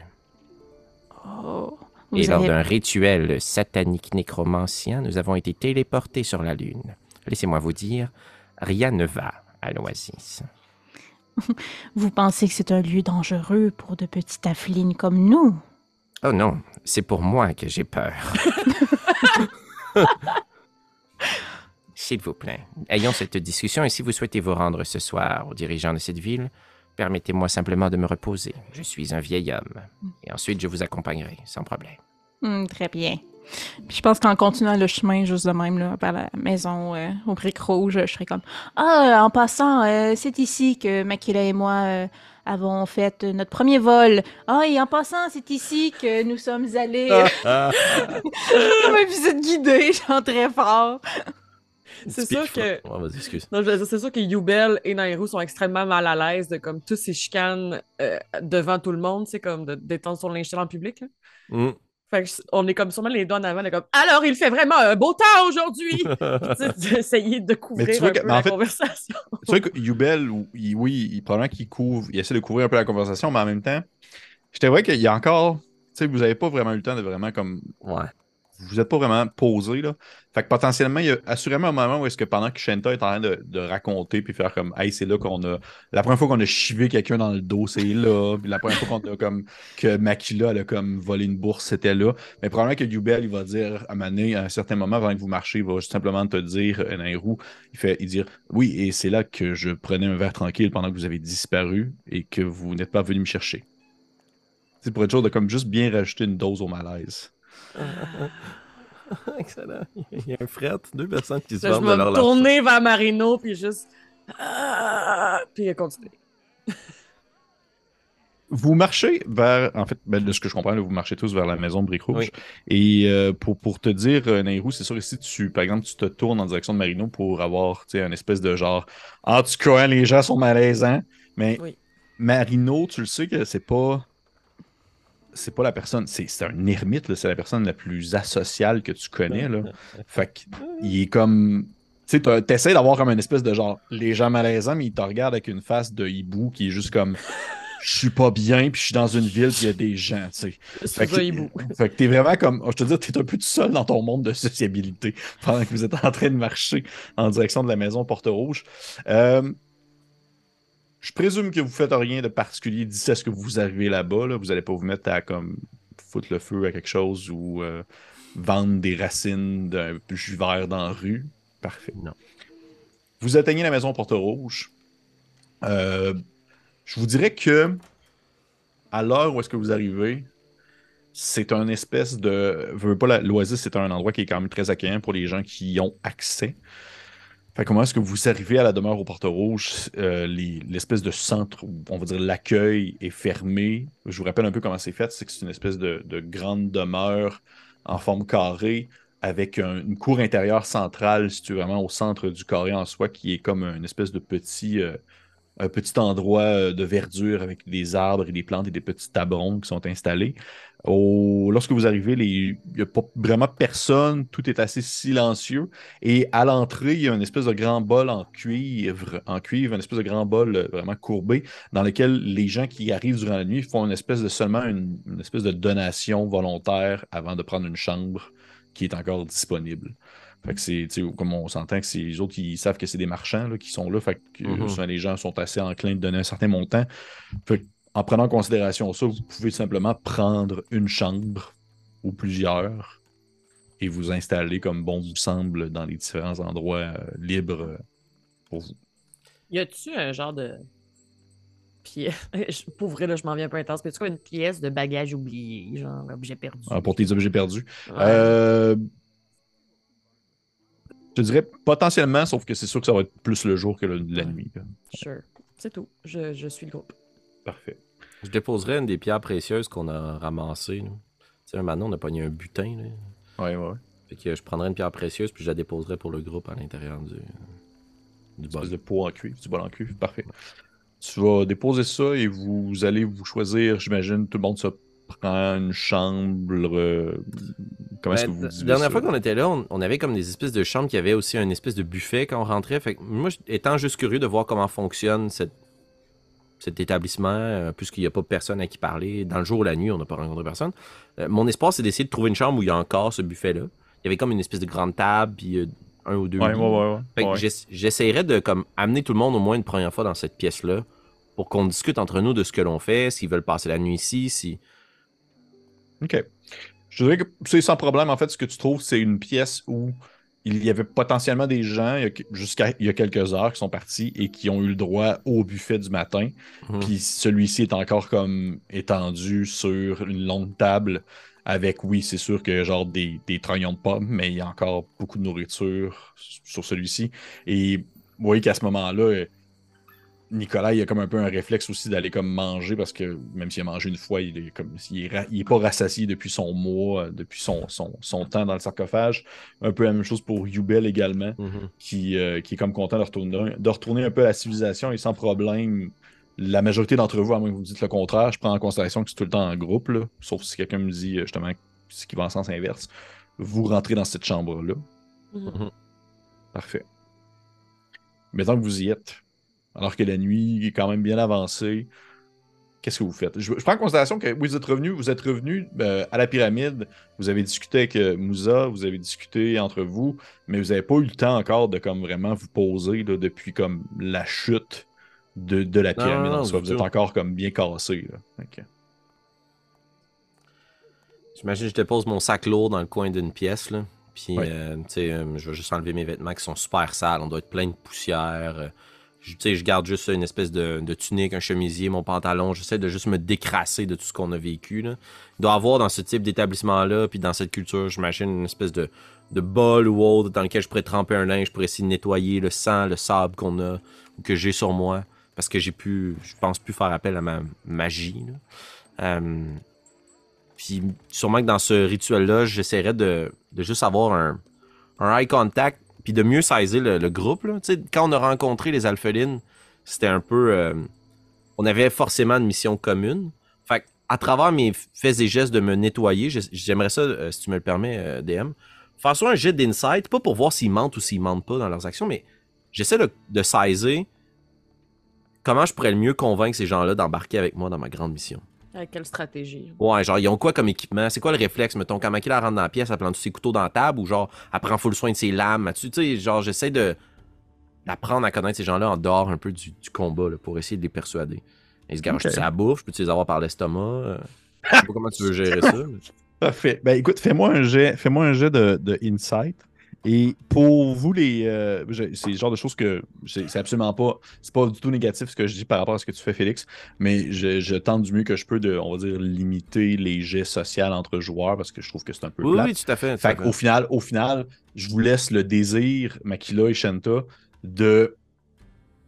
Oh, Et lors avez... d'un rituel satanique nécromancien, nous avons été téléportés sur la Lune. Laissez-moi vous dire, rien ne va à l'Oasis. [LAUGHS] vous pensez que c'est un lieu dangereux pour de petites afflines comme nous? Oh non, c'est pour moi que j'ai peur. [LAUGHS] S'il vous plaît, ayons cette discussion et si vous souhaitez vous rendre ce soir aux dirigeants de cette ville, permettez-moi simplement de me reposer. Je suis un vieil homme. Et ensuite, je vous accompagnerai, sans problème. Hum, très bien. Puis je pense qu'en continuant le chemin juste de même là, vers la maison euh, au briques rouges, je serais comme Ah, en passant, euh, c'est ici que Makila et moi euh, avons fait notre premier vol. Ah, et en passant, c'est ici que nous sommes allés. [LAUGHS] Comme une visite guidée, genre très fort. C'est sûr que. Vas-y, excuse. Non, je veux dire, c'est sûr que Yubel et Nairou sont extrêmement mal à l'aise de comme tous ces chicanes euh, devant tout le monde, c'est comme de d'étendre son linge en public. Mm. Fait que on est comme sûrement les doigts en avant, comme alors il fait vraiment un beau temps aujourd'hui. [LAUGHS] D'essayer de couvrir un que- peu la fait- conversation. C'est vrai que Yubel, il- oui, il, probablement qu'il couvre, il essaie de couvrir un peu la conversation, mais en même temps, je vrai qu'il y a encore, tu sais, vous n'avez pas vraiment eu le temps de vraiment comme Ouais. Vous n'êtes pas vraiment posé. Là. Fait que potentiellement, il y a assurément un moment où est-ce que pendant que Shenta est en train de, de raconter puis faire comme Hey, c'est là qu'on a. La première fois qu'on a chivé quelqu'un dans le dos, c'est là. Puis la première fois qu'on a comme que Makila elle a comme volé une bourse, c'était là. Mais probablement que Yubel, il va dire à Mané, à un certain moment, avant que vous marchiez, il va juste simplement te dire, euh, Nairou, il fait il dire Oui, et c'est là que je prenais un verre tranquille pendant que vous avez disparu et que vous n'êtes pas venu me chercher. C'est pour être sûr de comme juste bien rajouter une dose au malaise. [LAUGHS] Excellent. Il y a un fret, deux personnes qui se Là, je vendent de vais leur me tourner vers Marino, puis juste. Ah! Puis continuer. [LAUGHS] Vous marchez vers, en fait, ben, de ce que je comprends, là, vous marchez tous vers la maison Brique Rouge. Oui. Et euh, pour, pour te dire, euh, Nairou, c'est sûr que si tu, par exemple, tu te tournes en direction de Marino pour avoir, tu sais, un espèce de genre, en tout cas, les gens sont malaisants, mais Oui. Marino, tu le sais que c'est pas, c'est pas la personne, c'est un ermite, c'est la personne la plus asociale que tu connais, là. Fait qu'il est comme. Tu sais, t'essaies d'avoir comme une espèce de genre les gens malaisants, mais il te regarde avec une face de hibou qui est juste comme je suis pas bien, puis je suis dans une ville, puis il y a des gens, tu sais. Fait C'est que, [LAUGHS] fait que t'es vraiment comme. Je te dis, t'es un peu tout seul dans ton monde de sociabilité pendant que vous êtes en train de marcher en direction de la maison Porte-Rouge. Euh, je présume que vous faites rien de particulier d'ici à ce que vous arrivez là-bas. là. Vous allez pas vous mettre à comme foutre le feu à quelque chose ou euh, vendre des racines d'un jus vert dans la rue. Parfait. Non. Vous atteignez la maison Porte-Rouge. Euh, je vous dirais que à l'heure où est-ce que vous arrivez, c'est un espèce de. Je veux pas l'Oasis, c'est un endroit qui est quand même très accueillant pour les gens qui y ont accès. Comment est-ce que vous arrivez à la demeure au Porte-Rouge? Euh, les- L'espèce de centre on va dire l'accueil est fermé? Je vous rappelle un peu comment c'est fait. C'est que c'est une espèce de, de grande demeure en forme carrée avec un- une cour intérieure centrale située vraiment au centre du carré en soi qui est comme une espèce de petit. euh, un petit endroit euh, de verdure avec des arbres et des plantes et des petits tabrons qui sont installés. Au- Lorsque vous arrivez, les- il n'y a pas vraiment personne, tout est assez silencieux. Et à l'entrée, il y a une espèce de grand bol en cuivre, en cuivre, une espèce de grand bol euh, vraiment courbé, dans lequel les gens qui arrivent durant la nuit font une espèce de seulement une, une espèce de donation volontaire avant de prendre une chambre qui est encore disponible. Fait que c'est, comme on s'entend que c'est les autres qui savent que c'est des marchands là, qui sont là, fait que euh, Mhm. souvent les gens sont assez enclins de donner un certain montant. Fait que, en prenant en considération ça, vous pouvez simplement prendre une chambre ou plusieurs et vous installer comme bon vous semble dans les différents endroits euh, libres euh, pour vous. Y a-tu un genre de pièce? [LAUGHS] Pour vrai, là, je m'en viens un peu intense. Mais tu quoi une pièce de bagage oublié, genre objet perdu? Ah, pour tes objets perdus. Ouais. Euh, Je dirais potentiellement, sauf que c'est sûr que ça va être plus le jour que le- la nuit. là. Sure. C'est tout. Je, je suis le groupe. Parfait. Je déposerais une des pierres précieuses qu'on a ramassées. Tu sais, maintenant, on a pogné un butin. Là. Ouais, ouais. Fait que je prendrais une pierre précieuse puis je la déposerais pour le groupe à l'intérieur du, du bol. de pot en cuivre, du bol en cuivre. Parfait. Tu vas déposer ça et vous allez vous choisir, j'imagine, tout le monde se prend une chambre. euh, Comment est-ce que Ben, vous la divisez dernière ça? fois qu'on était là, on, on avait comme des espèces de chambres qui avaient aussi un espèce de buffet quand on rentrait. Fait que moi, étant juste curieux de voir comment fonctionne cette- cet établissement, euh, puisqu'il n'y a pas personne à qui parler, dans le jour ou la nuit, on n'a pas rencontré personne. euh, mon espoir, c'est d'essayer de trouver une chambre où il y a encore ce buffet-là. Il y avait comme une espèce de grande table, puis euh, un ou deux. Ouais, ouais, ouais. de comme amener tout le monde au moins une première fois dans cette pièce-là pour qu'on discute entre nous de ce que l'on fait, s'ils veulent passer la nuit ici, si. OK. Je dirais que c'est sans problème. En fait, ce que tu trouves, c'est une pièce où il y avait potentiellement des gens jusqu'à il y a quelques heures qui sont partis et qui ont eu le droit au buffet du matin. Mhm. Puis celui-ci est encore comme étendu sur une longue table avec, oui, c'est sûr que genre des, des trognons de pommes, mais il y a encore beaucoup de nourriture sur celui-ci. Et vous voyez qu'à ce moment-là, Nicolas, il a comme un peu un réflexe aussi d'aller comme manger parce que même s'il a mangé une fois, il est comme il est, ra- il est pas rassasié depuis son mois, euh, depuis son, son, son temps dans le sarcophage. Un peu la même chose pour Yubel également Mhm. qui, euh, qui est comme content de retourner, de retourner un peu à la civilisation et sans problème. La majorité d'entre vous, à moins que vous me dites le contraire, je prends en considération que c'est tout le temps en groupe, là, sauf si quelqu'un me dit euh, justement ce qui va en sens inverse. Vous rentrez dans cette chambre-là. Mhm. Parfait. Mettons que vous y êtes, alors que la nuit est quand même bien avancée, qu'est-ce que vous faites? Je, je prends en considération que vous êtes revenu, vous êtes revenu euh, à la pyramide, vous avez discuté avec euh, Moussa, vous avez discuté entre vous, mais vous n'avez pas eu le temps encore de comme vraiment vous poser là, depuis comme la chute de, de la pyramide non, en soi. Vous êtes encore comme bien cassé. J'imagine que je dépose mon sac lourd dans le coin d'une pièce, là. Puis, Ouais. euh, tu sais, euh, je vais juste enlever mes vêtements qui sont super sales. On doit être plein de poussière. Je- je garde juste une espèce de, tunique, un chemisier, mon pantalon. J'essaie de juste me décrasser de tout ce qu'on a vécu, là. Il doit y avoir dans ce type d'établissement-là, puis dans cette culture, j'imagine une espèce de, de bol ou autre dans lequel je pourrais tremper un linge pour essayer de nettoyer le sang, le sable qu'on a, ou que j'ai sur moi. Parce que j'ai pu, je pense plus faire appel à ma magie, puis sûrement que dans ce rituel-là, j'essaierais de, de juste avoir un, un eye contact, puis de mieux saisir le, groupe. là. Quand on a rencontré les alphelines, c'était un peu... euh, on avait forcément une mission commune. Fait à travers mes faits et gestes de me nettoyer, j'ai- j'aimerais ça, euh, si tu me le permets, euh, DM, faire soit un jet d'insight, pas pour voir s'ils mentent ou s'ils mentent pas dans leurs actions, mais j'essaie de, de comment je pourrais le mieux convaincre ces gens-là d'embarquer avec moi dans ma grande mission. Avec quelle stratégie? Ouais, genre, ils ont quoi comme équipement? C'est quoi le réflexe, mettons, quand Makila rentre dans la pièce, elle plante tous ses couteaux dans la table ou genre, elle prend full soin de ses lames? Tu sais, genre, j'essaie de d'apprendre à connaître ces gens-là en dehors un peu du, du combat là, pour essayer de les persuader. Ils se garagent Ok. à la bouffe, je peux les avoir par l'estomac? euh, Je sais pas comment tu veux gérer ça. mais- [LAUGHS] Parfait. Ben écoute, fais-moi un jet, fais-moi un jet de, de insight. Et pour vous, les, euh, c'est le genre de choses que c'est absolument pas, c'est pas du tout négatif ce que je dis par rapport à ce que tu fais, Félix, mais je, je tente du mieux que je peux de, on va dire, limiter les jets sociaux entre joueurs parce que je trouve que c'est un peu Oui, plate. oui, tout à fait. tout Fait fait. qu'au final, au final, je vous laisse le désir, Makila et Shanta, de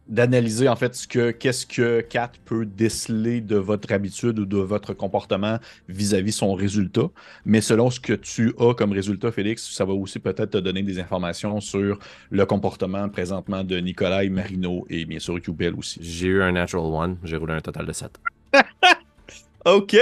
d'analyser en fait ce que qu'est-ce que Kat peut déceler de votre habitude ou de votre comportement vis-à-vis son résultat. Mais selon ce que tu as comme résultat, Félix, ça va aussi peut-être te donner des informations sur le comportement présentement de Nikolai, Marino et bien sûr Yubel aussi. J'ai eu un natural one, j'ai roulé un total de 7. OK!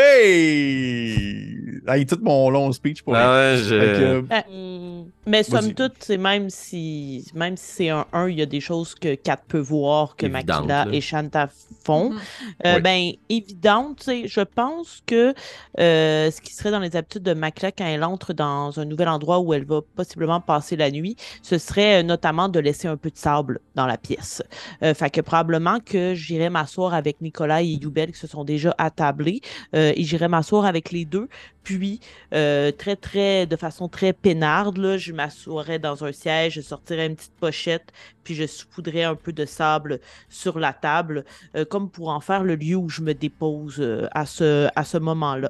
Hey, tout mon long speech pour Ah ouais. Hmm, Mais somme toute, c'est même si même si c'est un 1, il y a des choses que Kat peut voir que Makila là. et Shanta font. Mhm. Euh, Oui. Ben, évidente, tu sais, je pense que euh, ce qui serait dans les habitudes de Makila quand elle entre dans un nouvel endroit où elle va possiblement passer la nuit, ce serait euh, notamment de laisser un peu de sable dans la pièce. Euh, fait que probablement que j'irai m'asseoir avec Nicolas et Yubel qui se sont déjà attablés euh, et j'irai m'asseoir avec les deux. Puis, euh, très, très, de façon très peinarde, là, je m'assoirais dans un siège, je sortirais une petite pochette, puis je saupoudrais un peu de sable sur la table, euh, comme pour en faire le lieu où je me dépose à ce, à ce moment-là.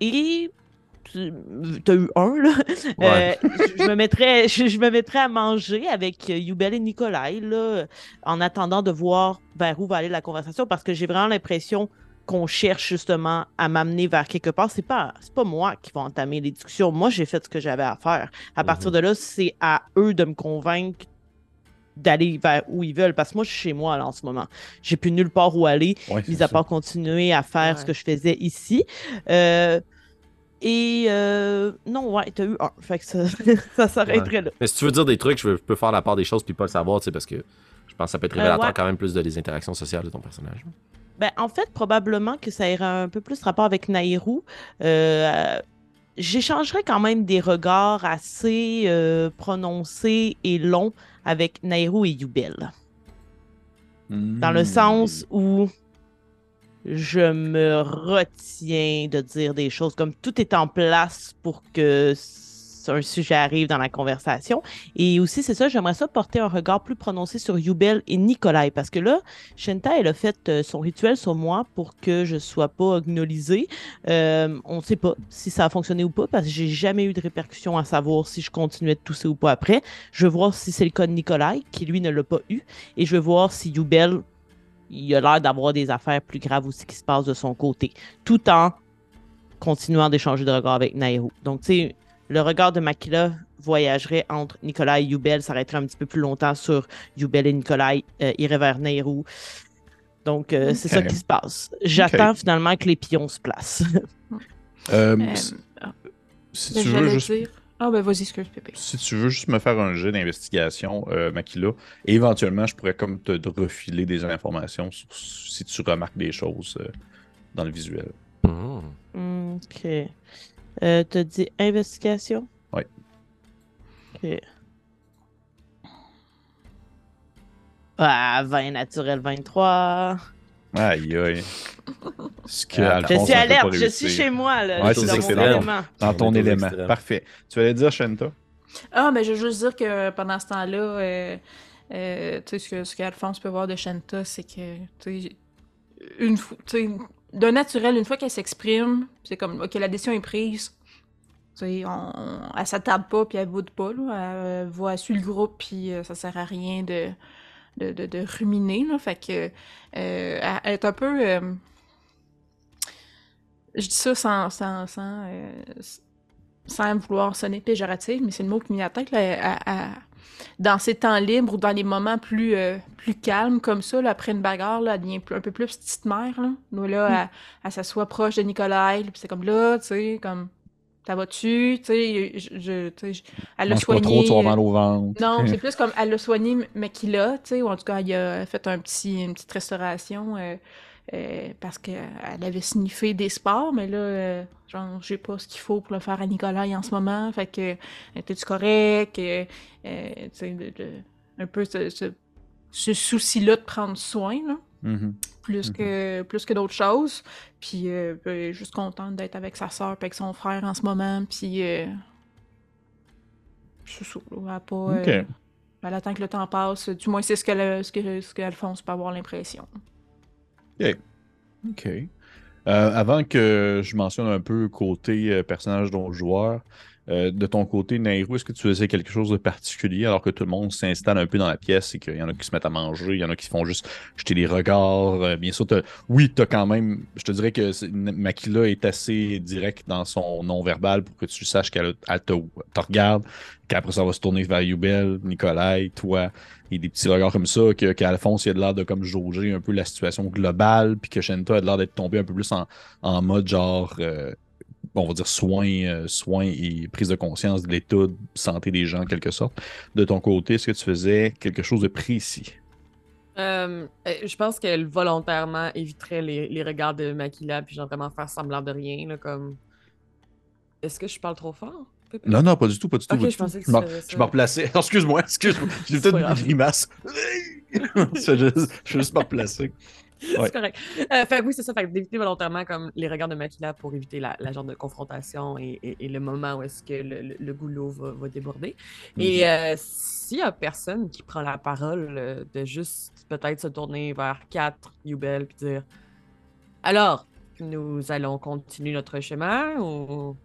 Et tu as eu un, là? Ouais. Euh, je, me mettrais, je, je me mettrais à manger avec Yubel et Nikolai, là, en attendant de voir vers où va aller la conversation, parce que j'ai vraiment l'impression qu'on cherche justement à m'amener vers quelque part. C'est pas, c'est pas moi qui va entamer les discussions. Moi, j'ai fait ce que j'avais à faire. À partir de là, c'est à eux de me convaincre d'aller vers où ils veulent. Parce que moi, je suis chez moi là, en ce moment. J'ai plus nulle part où aller, Ouais, mis à ça. part continuer à faire ce que je faisais ici. Euh, et euh, non, ouais, t'as eu un. Fait que ça, [LAUGHS] ça s'arrêterait là. Mais si tu veux dire des trucs, je peux faire la part des choses puis pas le savoir, tu sais, parce que je pense que ça peut être révélateur Euh, ouais. quand même plus de des interactions sociales de ton personnage. Ben, en fait, probablement que ça irait un peu plus rapport avec Nairou. Euh, J'échangerais quand même des regards assez euh, prononcés et longs avec Nairou et Yubel. Dans le Hmm. sens où je me retiens de dire des choses comme tout est en place pour que un sujet arrive dans la conversation. Et aussi, c'est ça, j'aimerais ça porter un regard plus prononcé sur Yubel et Nikolai. Parce que là, Shenta, elle a fait euh, son rituel sur moi pour que je sois pas gnolisée. Euh, on ne sait pas si ça a fonctionné ou pas parce que j'ai jamais eu de répercussions à savoir si je continuais de tousser ou pas après. Je veux voir si c'est le cas de Nikolai, qui lui ne l'a pas eu. Et je veux voir si Yubel, il a l'air d'avoir des affaires plus graves aussi qui se passent de son côté, tout en continuant d'échanger de regards avec Nairo. Donc, tu sais, le regard de Makila voyagerait entre Nikolai et Yubel, s'arrêterait un petit peu plus longtemps sur Yubel et Nikolai, euh, irait vers Nairo. Donc, euh, c'est ça qui se passe. J'attends finalement que les pions se placent. [LAUGHS] Euh, Euh, si- ah. tu veux juste dire, Ah, ben vas-y, excuse, Pépé. Si tu veux juste me faire un jet d'investigation, euh, Makila, et éventuellement, je pourrais comme te refiler des informations sur- si tu remarques des choses euh, dans le visuel. Hmm. Ok. Euh, T'as dit investigation? Ouais. Ok. Ah, 20 naturel 23. Aïe, aïe. [LAUGHS] Ce que Ah, Je suis alerte, je suis chez moi, là. Ouais, je c'est dans mon élément. Dans ton élément. Parfait. Tu allais dire, Shanta? Ah, mais je veux juste dire que pendant ce temps-là, euh, euh, tu sais, ce que- ce qu'Alphonse peut voir de Shanta, c'est que, tu sais, une fois, tu sais, de naturel, une fois qu'elle s'exprime, c'est comme, ok, la décision est prise. Tu sais, on, on- elle s'attarde pas, puis elle boude pas, là. Elle voit, elle suit le groupe, puis euh, ça sert à rien de, de, de, de ruminer, là. Fait que, euh, elle, elle est un peu... euh, je dis ça sans, sans, sans, euh, sans vouloir sonner péjoratif, mais c'est le mot qui la tête. Là, à- dans ses temps libres ou dans les moments plus, euh, plus calmes comme ça, là, après une bagarre, là, elle devient un peu plus petite mère. Là, Nous, là elle, elle s'assoit proche de Nicolas, puis c'est comme là, tu sais, comme, ça va-tu? Tu sais, je, je- tu sais, elle l'a soigné. trop, tu vas mal au ventre. Non, [LAUGHS] c'est plus comme elle l'a soigné, mais qu'il a, tu sais, ou en tout cas, il a fait un petit, une petite restauration euh, euh, parce qu'elle avait sniffé des sports, mais là, euh, genre, j'ai pas ce qu'il faut pour le faire à Nicolas en ce moment, fait que, était-tu correct? Euh, euh, de- de- un peu ce, ce- ce souci-là de prendre soin, là Mhm. plus Mhm. que plus que d'autres choses. Puis euh, ben, juste contente d'être avec sa sœur et avec son frère en ce moment. Puis euh, elle a pas. Euh, elle attend que le temps passe. Du moins, c'est ce le- ce que ce qu'Alphonse peut avoir l'impression. OK. Euh, avant que je mentionne un peu côté euh, personnage dont joueur, euh, de ton côté, Nairou, est-ce que tu faisais quelque chose de particulier alors que tout le monde s'installe un peu dans la pièce et qu'il y en a qui se mettent à manger, il y en a qui font juste jeter des regards? euh, bien sûr, oui, tu as quand même. Je te dirais que Makila est assez direct dans son non-verbal pour que tu saches qu'elle elle te, regarde, qu'après ça va se tourner vers Yubel, Nikolai, toi, et des petits regards comme ça, qu'Alphonse il a de l'air de comme jauger un peu la situation globale, puis que Shenta a de l'air d'être tombé un peu plus en, en mode genre, euh, on va dire soin, euh, soin et prise de conscience de l'état de santé des gens en quelque sorte. De ton côté, est-ce que tu faisais quelque chose de précis? Euh, euh, je pense qu'elle volontairement éviterait les, les regards de Makila, puis genre vraiment faire semblant de rien, là, comme... Est-ce que je parle trop fort? Non, non, pas du tout, pas du tout. Pas je tout. que je me- replaçais. [LAUGHS] Excuse-moi, excuse-moi. J'ai peut-être une grimace. [LAUGHS] je vais juste me replacer. [LAUGHS] Ouais. C'est correct. Euh, fait oui, c'est ça. Fait d'éviter volontairement comme les regards de Makila pour éviter la, la genre de confrontation et, et- et le moment où est-ce que le, le- le goulot va, va déborder. Et euh, s'il y a personne qui prend la parole, euh, de juste peut-être se tourner vers quatre Yubel puis dire Alors, nous allons continuer notre chemin ou?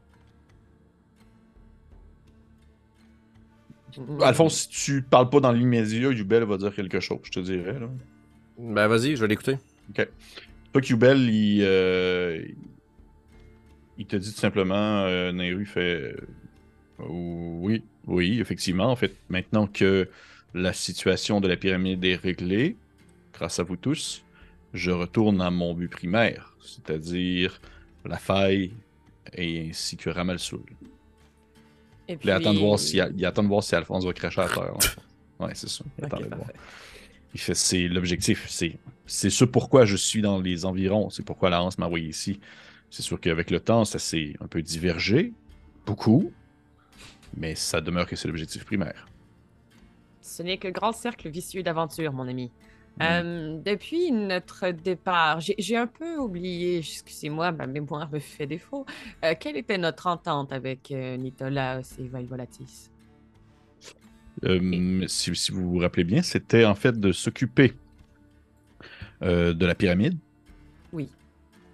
Alphonse, si tu parles pas dans l'immédiat, Yubel va dire quelque chose, je te dirais. Là. Ben vas-y, je vais l'écouter. Toi, Yubel, il, euh, il te dit tout simplement, euh, Nehru fait euh, oui, oui, effectivement. En fait, maintenant que la situation de la pyramide est réglée, grâce à vous tous, je retourne à mon but primaire, c'est-à-dire la faille et ainsi que Ramalsoul. Et Il attend de voir puis- si, il attend de voir si Alphonse va cracher à terre. [LAUGHS] Ouais, c'est ça. Il Ok, attendait de voir. Parfait. Il fait, c'est l'objectif, c'est, c'est ce pourquoi je suis dans les environs, c'est pourquoi la Hanse m'a envoyé ici. C'est sûr qu'avec le temps, ça s'est un peu divergé, beaucoup, mais ça demeure que c'est l'objectif primaire. Ce n'est que grand cercle vicieux d'aventure, mon ami. Mm. Euh, depuis notre départ, j'ai un peu oublié, excusez-moi, ma mémoire me fait défaut. Euh, quelle était notre entente avec euh, Nicolas et Valvolatis? Euh, si, si vous vous rappelez bien, c'était en fait de s'occuper euh, de la pyramide. Oui.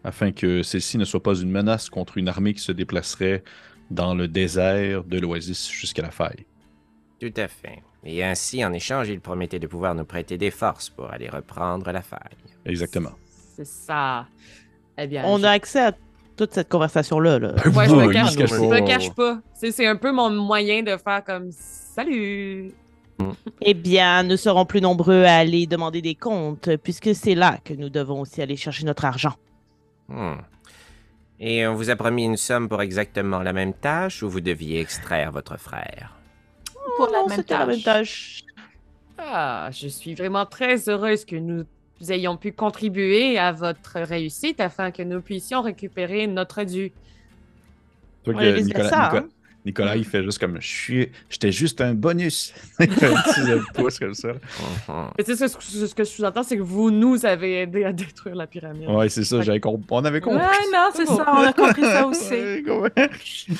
Afin que celle-ci ne soit pas une menace contre une armée qui se déplacerait dans le désert de l'Oasis jusqu'à la faille. Tout à fait. Et ainsi, en échange, il promettait de pouvoir nous prêter des forces pour aller reprendre la faille. Exactement. C'est ça. Eh bien, On je- a accès à toute cette conversation-là. Là. Ouais, je me cache, pas. me cache pas. C'est c'est un peu mon moyen de faire comme salut. Eh bien, nous serons plus nombreux à aller demander des comptes, puisque c'est là que nous devons aussi aller chercher notre argent. Hmm. Et on vous a promis une somme pour exactement la même tâche ou vous deviez extraire votre frère? Pour la Non, même c'était la même tâche. Ah, je suis vraiment très heureuse que nous ayons pu contribuer à votre réussite afin que nous puissions récupérer notre dû. On que Nicolas, ça, Nicolas- hein. Nicolas, il fait juste comme je suis. J'étais juste un bonus. [LAUGHS] Il fait un petit pouce comme ça. Mais tu sais, ce, ce- ce que je sous-entends, c'est que vous nous avez aidé à détruire la pyramide. Ouais, c'est ça, j'avais comp- on avait compris. Ouais, non, c'est ça, on a compris ça aussi.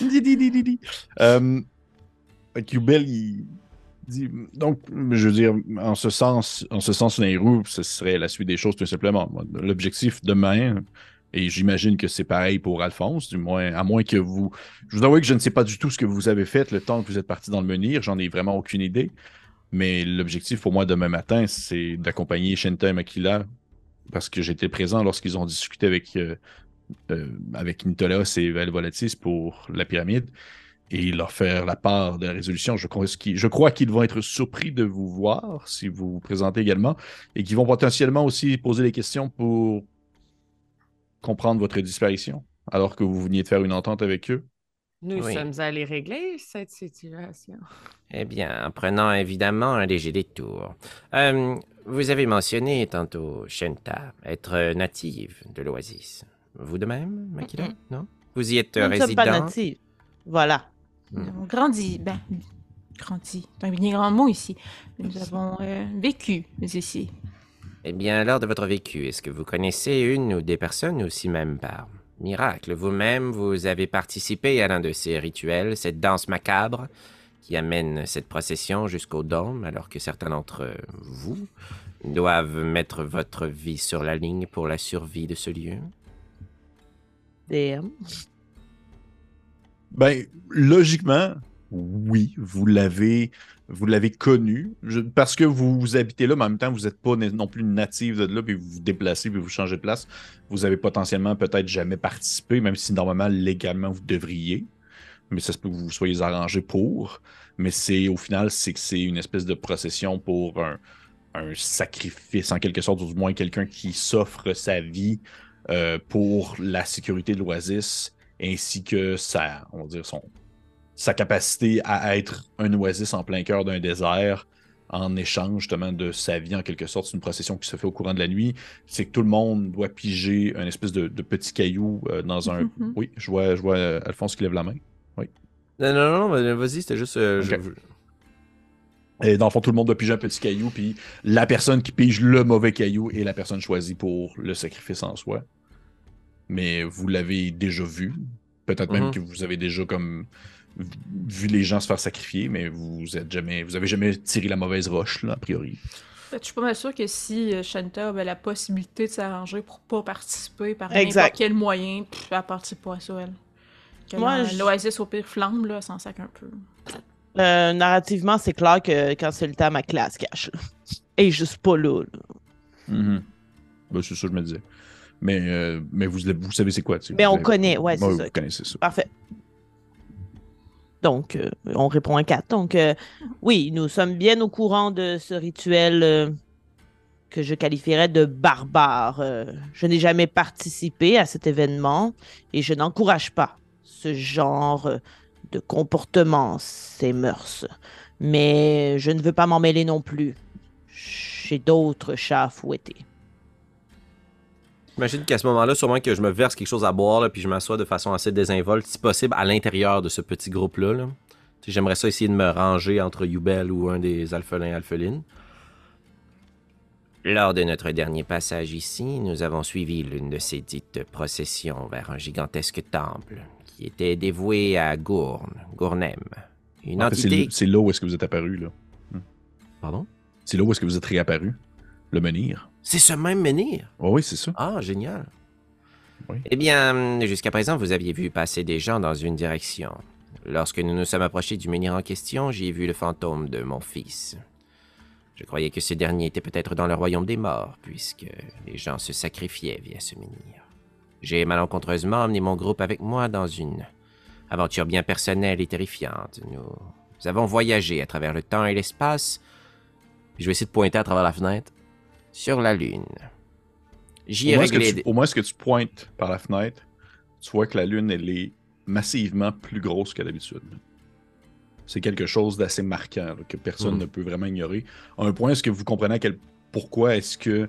[LAUGHS] Di. Euh, il donc, je veux dire, en ce sens, en ce sens, ce serait la suite des choses tout simplement. L'objectif demain, et j'imagine que c'est pareil pour Alphonse, du moins, à moins que vous. Je vous avoue que je ne sais pas du tout ce que vous avez fait le temps que vous êtes parti dans le menhir, j'en ai vraiment aucune idée. Mais l'objectif pour moi demain matin, c'est d'accompagner Shenta et Makila parce que j'étais présent lorsqu'ils ont discuté avec, euh, euh, avec et Valvolatis pour la pyramide et leur faire la part de la résolution. Je crois, qu'ils- je crois qu'ils vont être surpris de vous voir si vous vous présentez également et qu'ils vont potentiellement aussi poser des questions pour comprendre votre disparition alors que vous veniez de faire une entente avec eux. Nous Oui. sommes allés régler cette situation. Eh bien, en prenant évidemment un léger détour. Euh, vous avez mentionné tantôt, Shenta, être native de l'Oasis. Vous de même, Makila. Non? Vous y êtes Nous ne sommes pas natifs. Voilà. Nous avons grandi, ben, grandi, c'est un bien grand mot ici. Nous avons euh, vécu ici. Eh bien, lors de votre vécu, est-ce que vous connaissez une ou des personnes aussi même par miracle? Vous-même, vous avez participé à l'un de ces rituels, cette danse macabre qui amène cette procession jusqu'au dôme, alors que certains d'entre vous doivent mettre votre vie sur la ligne pour la survie de ce lieu? Damn. Ben, logiquement, oui, vous l'avez, vous l'avez connu parce que vous, habitez là, mais en même temps, vous n'êtes pas non plus natif de là, puis vous vous déplacez, puis vous changez de place. Vous avez potentiellement peut-être jamais participé, même si normalement, légalement, vous devriez. Mais ça se peut que vous soyez arrangé pour. Mais c'est au final, c'est que c'est une espèce de procession pour un, un sacrifice, en quelque sorte, ou du moins quelqu'un qui s'offre sa vie euh, pour la sécurité de l'Oasis ainsi que sa, on va dire son, sa capacité à être un oasis en plein cœur d'un désert en échange justement de sa vie en quelque sorte. C'est une procession qui se fait au courant de la nuit. C'est que tout le monde doit piger un espèce de, de petit caillou euh, dans un... Mhm. Oui, je vois, je vois euh, Alphonse qui lève la main. Non, non, non, mais vas-y, c'était juste. euh, je-. Et dans le fond, tout le monde doit piger un petit caillou, puis la personne qui pige le mauvais caillou est la personne choisie pour le sacrifice en soi. Mais vous l'avez déjà vu. Peut-être même Mhm. que vous avez déjà comme vu les gens se faire sacrifier, mais vous êtes jamais, vous avez jamais tiré la mauvaise roche, là, a priori. Je suis pas mal sûre que si euh, Shanta avait la possibilité de s'arranger pour pas participer par Exact. n'importe quel moyen, pff, elle participe pas à ça, elle. Que Moi, l'Oasis au pire flambe, là, s'en sac un peu. Euh, narrativement, c'est clair que quand c'est le temps, ma classe cache. Et juste pas là. là. Mhm. Ben, c'est ça que je me disais. Mais, euh, mais vous, vous savez c'est quoi, tu sais. Mais Vous on avez- connaît, ouais, c'est Ouais, ça. Vous connaissez ça. Parfait. Donc, euh, on répond à 4. Donc, euh, oui, nous sommes bien au courant de ce rituel euh, que je qualifierais de barbare. Je n'ai jamais participé à cet événement et je n'encourage pas ce genre de comportement, ces mœurs. Mais je ne veux pas m'en mêler non plus. J'ai d'autres chats à fouetter. J'imagine qu'à ce moment-là, sûrement que je me verse quelque chose à boire, là, puis je m'assois de façon assez désinvolte, si possible, à l'intérieur de ce petit groupe-là. là. J'aimerais ça essayer de me ranger entre Yubel ou un des alphelins alphelines. Lors de notre dernier passage ici, nous avons suivi l'une de ces dites processions vers un gigantesque temple qui était dévoué à Gourne, Gournem, une En fait, c'est entité c'est là où est-ce que vous êtes apparu, là. Pardon? C'est là où est-ce que vous êtes réapparu? Le menhir. C'est ce même menhir? Oh, oui, c'est ça. Ah, génial. Eh bien, jusqu'à présent, vous aviez vu passer des gens dans une direction. Lorsque nous nous sommes approchés du menhir en question, j'ai vu le fantôme de mon fils. Je croyais que ce dernier était peut-être dans le royaume des morts, puisque les gens se sacrifiaient via ce menhir. J'ai malencontreusement emmené mon groupe avec moi dans une aventure bien personnelle et terrifiante. Nous avons voyagé à travers le temps et l'espace je vais essayer de pointer à travers la fenêtre. Sur la Lune. J'y ai moins, réglé... tu- au moins, est-ce que tu pointes par la fenêtre, tu vois que la Lune, elle est massivement plus grosse que d'habitude. C'est quelque chose d'assez marquant là, que personne Mhm. ne peut vraiment ignorer. À un point, est-ce que vous comprenez à quel... pourquoi est-ce que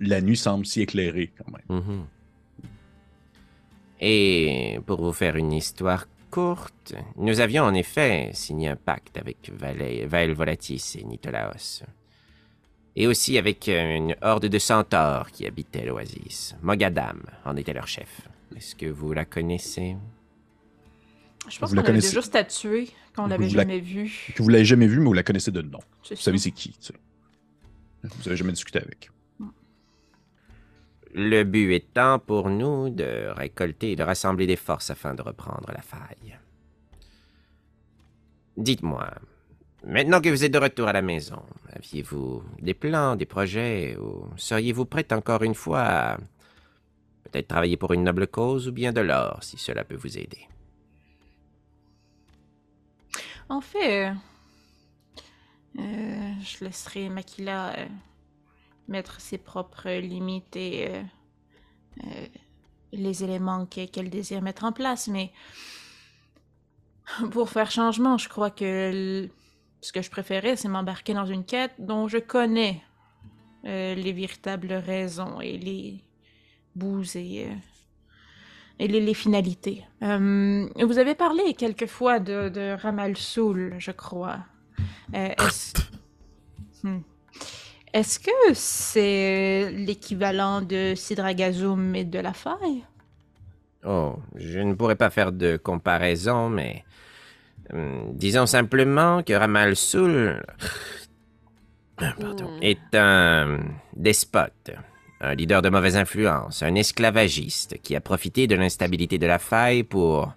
la nuit semble si éclairée quand même? Mhm. Et pour vous faire une histoire courte, nous avions en effet signé un pacte avec Vael Volatis et Nitolaos. Et aussi avec euh, une horde de centaures qui habitait l'oasis. Mogadam en était leur chef. Est-ce que vous la connaissez? Je pense Vous qu'on connaissez- déjà statué, qu'on l'avait la- jamais vu. Que vous l'avez jamais vu, mais vous la connaissez de nom. Vous ça. savez c'est qui. Vous avez jamais discuté avec. Le but étant pour nous de récolter et de rassembler des forces afin de reprendre la faille. Dites-moi, maintenant que vous êtes de retour à la maison, aviez-vous des plans, des projets, ou seriez-vous prête encore une fois à peut-être travailler pour une noble cause ou bien de l'or, si cela peut vous aider? En fait, euh, euh, je laisserai Makila euh, mettre ses propres limites et les éléments que- qu'elle désire mettre en place, mais pour faire changement, je crois que ce que je préférais, c'est m'embarquer dans une quête dont je connais euh, les véritables raisons et les bouts et, euh, et les, les finalités. Euh, vous avez parlé quelquefois de, de Ramal Soul, je crois. Est-ce [LAUGHS] Hmm. Est-ce que c'est l'équivalent de Sidragazum et de la faille? Oh, je ne pourrais pas faire de comparaison, mais hum, disons simplement que Ramal Soul Ah, pardon, Hmm. est un despote, un leader de mauvaise influence, un esclavagiste qui a profité de l'instabilité de la faille pour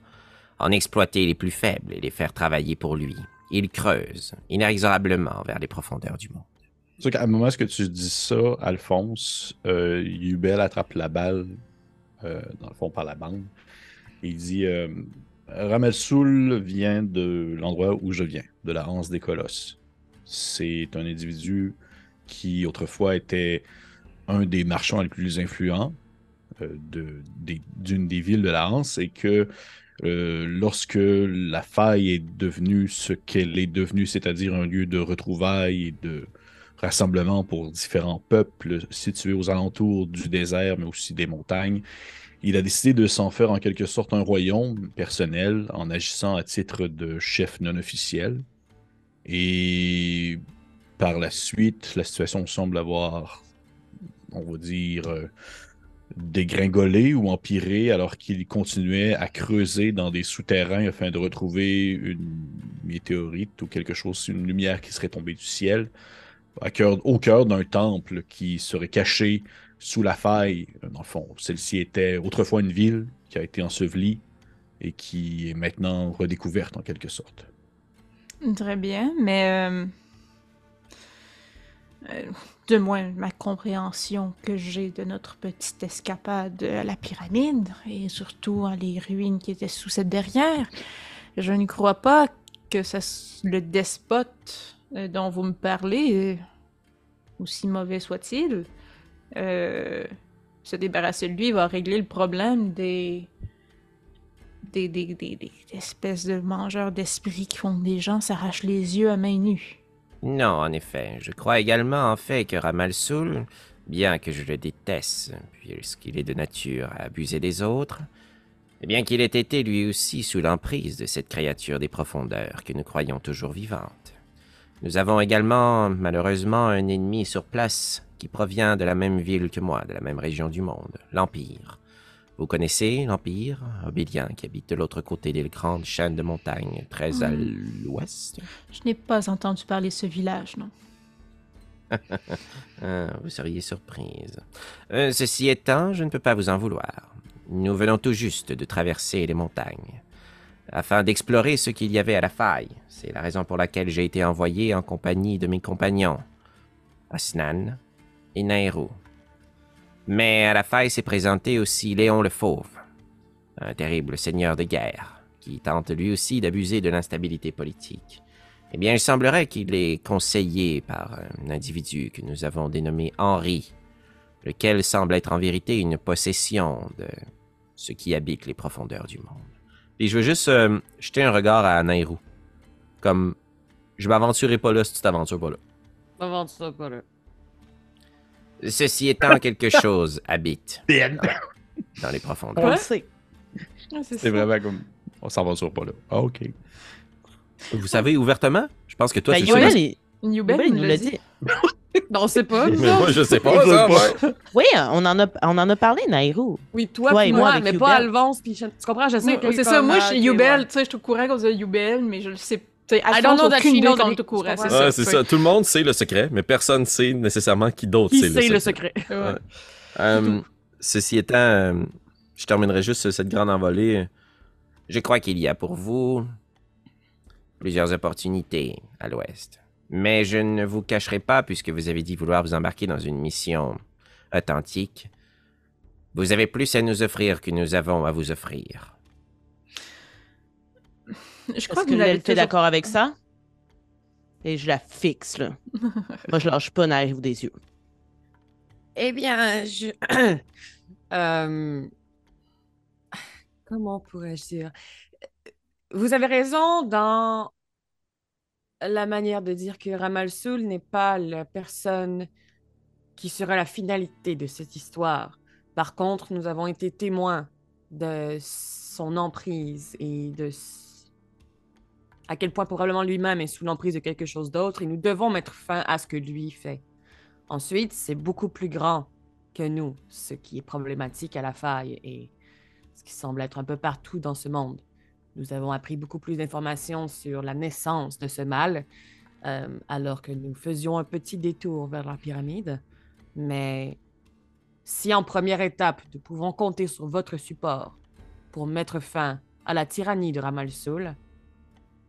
en exploiter les plus faibles et les faire travailler pour lui. Il creuse inexorablement vers les profondeurs du monde. C'est sûr qu'à un moment où tu dis ça, Alphonse, euh, Yubel attrape la balle, euh, dans le fond, par la bande. Il dit euh, Ramelsoul vient de l'endroit où je viens, de la Hanse des Colosses. C'est un individu qui, autrefois, était un des marchands les plus influents euh, d'une des villes de la Hanse et que euh, lorsque la faille est devenue ce qu'elle est devenue, c'est-à-dire un lieu de retrouvailles et de rassemblement pour différents peuples situés aux alentours du désert, mais aussi des montagnes. Il a décidé de s'en faire en quelque sorte un royaume personnel en agissant à titre de chef non officiel. Et par la suite, la situation semble avoir, on va dire, euh, dégringolé ou empiré alors qu'il continuait à creuser dans des souterrains afin de retrouver une météorite ou quelque chose, une lumière qui serait tombée du ciel au cœur d'un temple qui serait caché sous la faille. Dans le fond, celle-ci était autrefois une ville qui a été ensevelie et qui est maintenant redécouverte en quelque sorte. Très bien, mais euh, euh, de moins ma compréhension que j'ai de notre petite escapade à la pyramide et surtout à les ruines qui étaient sous cette derrière, je ne crois pas que ça, le despote euh, dont vous me parlez, aussi mauvais soit-il, euh, se débarrasser de lui va régler le problème des des, des, des, espèces de mangeurs d'esprit qui font des gens s'arrachent les yeux à main nue. Non, en effet. Je crois également en fait que Ramal Soul, bien que je le déteste, puisqu'il est de nature à abuser des autres, et bien qu'il ait été lui aussi sous l'emprise de cette créature des profondeurs que nous croyons toujours vivante. Nous avons également, malheureusement, un ennemi sur place qui provient de la même ville que moi, de la même région du monde, l'Empire. Vous connaissez l'Empire Obélien qui habite de l'autre côté des grandes chaînes de montagnes, très à l'ouest? Je n'ai pas entendu parler de ce village, non. [LAUGHS] Ah, vous seriez surprise. Euh, ceci étant, je ne peux pas vous en vouloir. Nous venons tout juste de traverser les montagnes, afin d'explorer ce qu'il y avait à la faille. C'est la raison pour laquelle j'ai été envoyé en compagnie de mes compagnons, Osnan et Nairo. Mais à la faille s'est présenté aussi Léon le Fauve, un terrible seigneur de guerre, qui tente lui aussi d'abuser de l'instabilité politique. Eh bien, il semblerait qu'il est conseillé par un individu que nous avons dénommé Henri, lequel semble être en vérité une possession de ce qui habite les profondeurs du monde. Et je veux juste euh, jeter un regard à Nairou. Comme, je m'aventurerai pas là si tu t'aventures pas là. Aventure pas là. Ceci étant, quelque [LAUGHS] chose habite dans les profondeurs. On le sait. Ah, c'est vraiment comme. On sur pas là. Ah, ok. Vous savez ouvertement? Je pense que toi, Ben, c'est sûr. Newbell, Youbel, il il nous l'a dit. dit. [LAUGHS] Non, c'est pas. Mais moi, je sais pas. [LAUGHS] Ça, pas. ouais. Oui, on en a, on en a parlé, Nairo. Oui, toi, et moi mais Youbel. pas Alphonse. Puis je- tu comprends, je sais C'est ça, moi, je ok, Youbel, tu sais, je suis au courant qu'on a Youbel, mais je le sais. Sais, I don't know that aucune she knows courant, c'est ça. Ouais, c'est ça. Tout le monde sait le secret, mais personne sait nécessairement qui d'autre Qui sait sait le le secret. secret? Ouais. Euh, Ceci étant, euh, je terminerai juste cette grande envolée. Je crois qu'il y a pour vous plusieurs opportunités à l'ouest. Mais je ne vous cacherai pas, puisque vous avez dit vouloir vous embarquer dans une mission authentique. Vous avez plus à nous offrir que nous avons à vous offrir. Je crois que que l'elfe est toujours... d'accord avec ça? [LAUGHS] Et je la fixe, là. [LAUGHS] Moi, je lâche pas Nairo des yeux. Eh bien, je. [COUGHS] Euh, Comment pourrais-je dire? Vous avez raison dans la manière de dire que Ramalsoul n'est pas la personne qui sera la finalité de cette histoire. Par contre, nous avons été témoins de son emprise et de à quel point probablement lui-même est sous l'emprise de quelque chose d'autre et nous devons mettre fin à ce que lui fait. Ensuite, c'est beaucoup plus grand que nous, ce qui est problématique à la faille et ce qui semble être un peu partout dans ce monde. Nous avons appris beaucoup plus d'informations sur la naissance de ce mal, euh, alors que nous faisions un petit détour vers la pyramide. Mais si en première étape, nous pouvons compter sur votre support pour mettre fin à la tyrannie de Ramalsoul,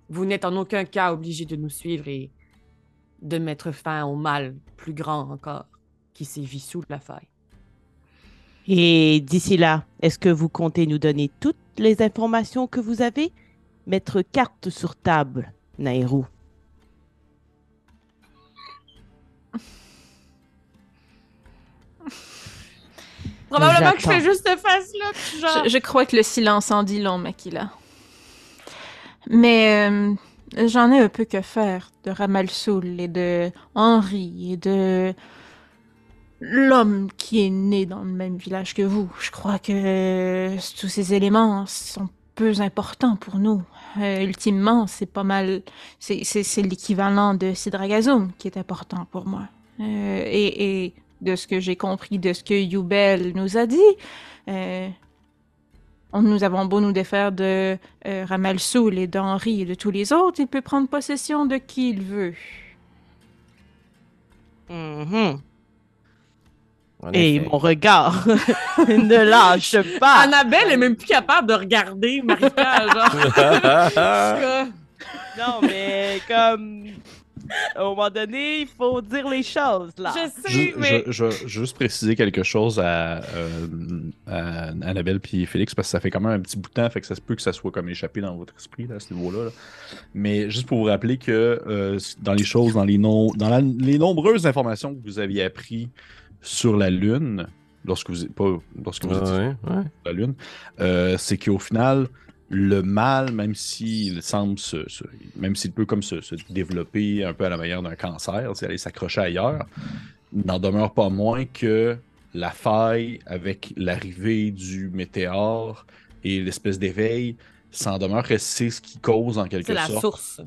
vous n'êtes en aucun cas obligé de nous suivre et de mettre fin au mal plus grand encore qui sévit sous la faille. Et d'ici là, est-ce que vous comptez nous donner toutes les informations que vous avez? Mettre carte sur table, Nairo. Probablement que je fais juste face-là, puis genre... Je, je crois que le silence en dit long, Makila. Mais euh, j'en ai un peu que faire de Ramalsoul et de Henri et de l'homme qui est né dans le même village que vous. Je crois que tous ces éléments sont peu importants pour nous. Euh, ultimement, c'est pas mal. C'est, l'équivalent de Sidragazoum qui est important pour moi. Euh, et, et de ce que j'ai compris de ce que Youbel nous a dit, euh, nous avons beau nous défaire de euh, Ramalsoul et d'Henri et de tous les autres, il peut prendre possession de qui il veut. Mhm. En Et effet. mon regard [LAUGHS] ne lâche pas. Annabelle est même plus capable de regarder Marika, genre. [LAUGHS] Non, mais comme. À un moment donné, il faut dire les choses, là. je sais, Je, mais... je- je- juste préciser quelque chose à, euh, à Annabelle puis Félix parce que ça fait quand même un petit bout de temps, fait que ça se peut que ça soit comme échappé dans votre esprit là, à ce niveau-là. là. Mais juste pour vous rappeler que euh, dans les choses, dans les dans la- les nombreuses informations que vous aviez appris sur la Lune, lorsque vous pas lorsque vous étiez ouais, ouais. sur la Lune, euh, c'est qu'au final, le mal, même s'il semble se, se- même s'il peut comme se, se développer un peu à la manière d'un cancer, aller s'accrocher ailleurs, n'en demeure pas moins que la faille avec l'arrivée du météore et l'espèce d'éveil, ça en demeure que c'est ce qui cause en quelque C'est la sorte. source.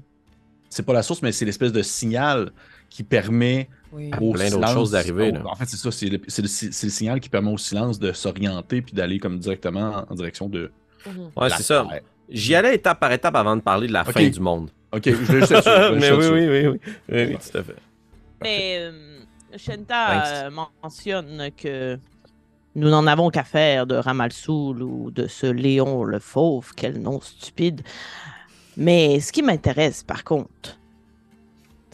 C'est pas la source, mais c'est l'espèce de signal qui permet Oui. au Plein d'autres silence- choses d'arriver, là. En fait, c'est ça, c'est le, c'est le- c'est le signal qui permet au silence de s'orienter puis d'aller comme directement en, direction de. Mhm. Ouais, la c'est ça. J'y allais étape par étape avant de parler de la Ok. fin du monde. Ok, je vais juste être sûr, je [LAUGHS] vais Mais oui, oui, oui, oui, oui, oui, tout à fait. Mais euh, Shenta euh, mentionne que nous n'en avons qu'à faire de Ramalsoul ou de ce Léon le Fauve, quel nom stupide. Mais ce qui m'intéresse, par contre,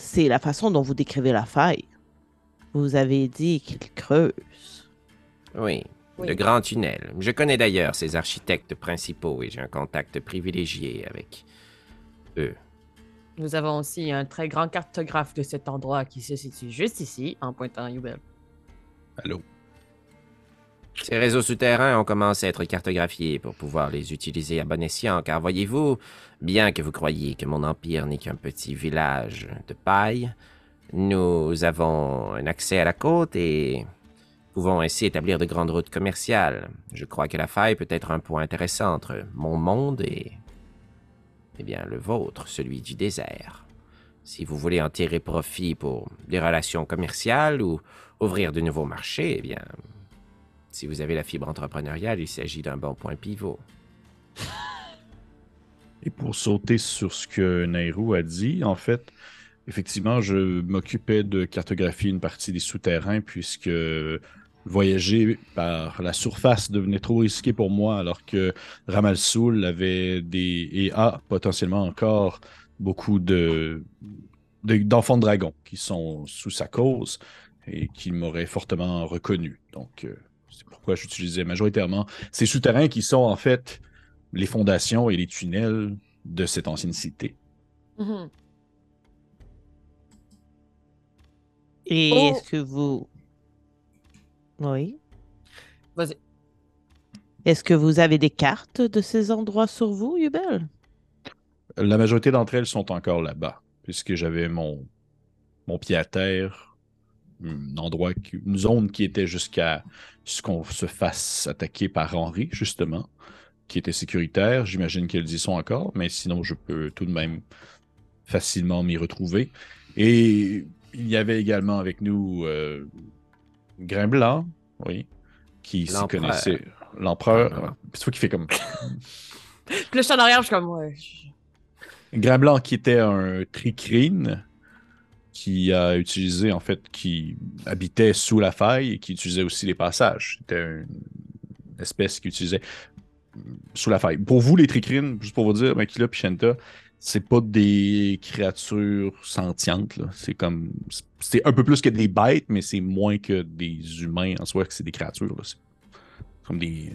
c'est la façon dont vous décrivez la faille. Vous avez dit qu'il creuse. Oui, Oui. le grand tunnel. Je connais d'ailleurs ses architectes principaux et j'ai un contact privilégié avec eux. Nous avons aussi un très grand cartographe de cet endroit qui se situe juste ici, en pointant à Youbel. Allô? Ces réseaux souterrains ont commencé à être cartographiés pour pouvoir les utiliser à bon escient, car voyez-vous, bien que vous croyiez que mon empire n'est qu'un petit village de paille, nous avons un accès à la côte et pouvons ainsi établir de grandes routes commerciales. Je crois que la faille peut être un point intéressant entre mon monde et, eh bien, le vôtre, celui du désert. Si vous voulez en tirer profit pour des relations commerciales ou ouvrir de nouveaux marchés, eh bien, si vous avez la fibre entrepreneuriale, il s'agit d'un bon point pivot. Et pour sauter sur ce que Nairou a dit, en fait, effectivement, je m'occupais de cartographier une partie des souterrains puisque voyager par la surface devenait trop risqué pour moi alors que Ramal Soul avait des et a potentiellement encore beaucoup de d'enfants de, dragons qui sont sous sa cause et qui m'auraient fortement reconnu. Donc, euh, c'est pourquoi j'utilisais majoritairement ces souterrains qui sont en fait les fondations et les tunnels de cette ancienne cité. Mhm. Et Oh. est-ce que vous. Oui. Vas-y. Est-ce que vous avez des cartes de ces endroits sur vous, Yubel? La majorité d'entre elles sont encore là-bas, puisque j'avais mon, mon pied à terre, un endroit, une zone qui était jusqu'à ce qu'on se fasse attaquer par Henri, justement, qui était sécuritaire. J'imagine qu'elles y sont encore, mais sinon, je peux tout de même facilement m'y retrouver. Et il y avait également avec nous euh, Grain Blanc, oui, qui s'y connaissait. L'empereur. Ah. C'est toi qui fait comme. [LAUGHS] Puis là, je suis en arrière, je suis comme, ouais. je- Grain Blanc qui était un tricrine qui a utilisé, en fait, qui habitait sous la faille et qui utilisait aussi les passages. C'était une espèce qui utilisait sous la faille. Pour vous, les tricrines, juste pour vous dire, Makila et Shenta, c'est pas des créatures sentientes. C'est comme. C'est un peu plus que des bêtes, mais c'est moins que des humains en soi, que c'est des créatures. là. C'est comme des.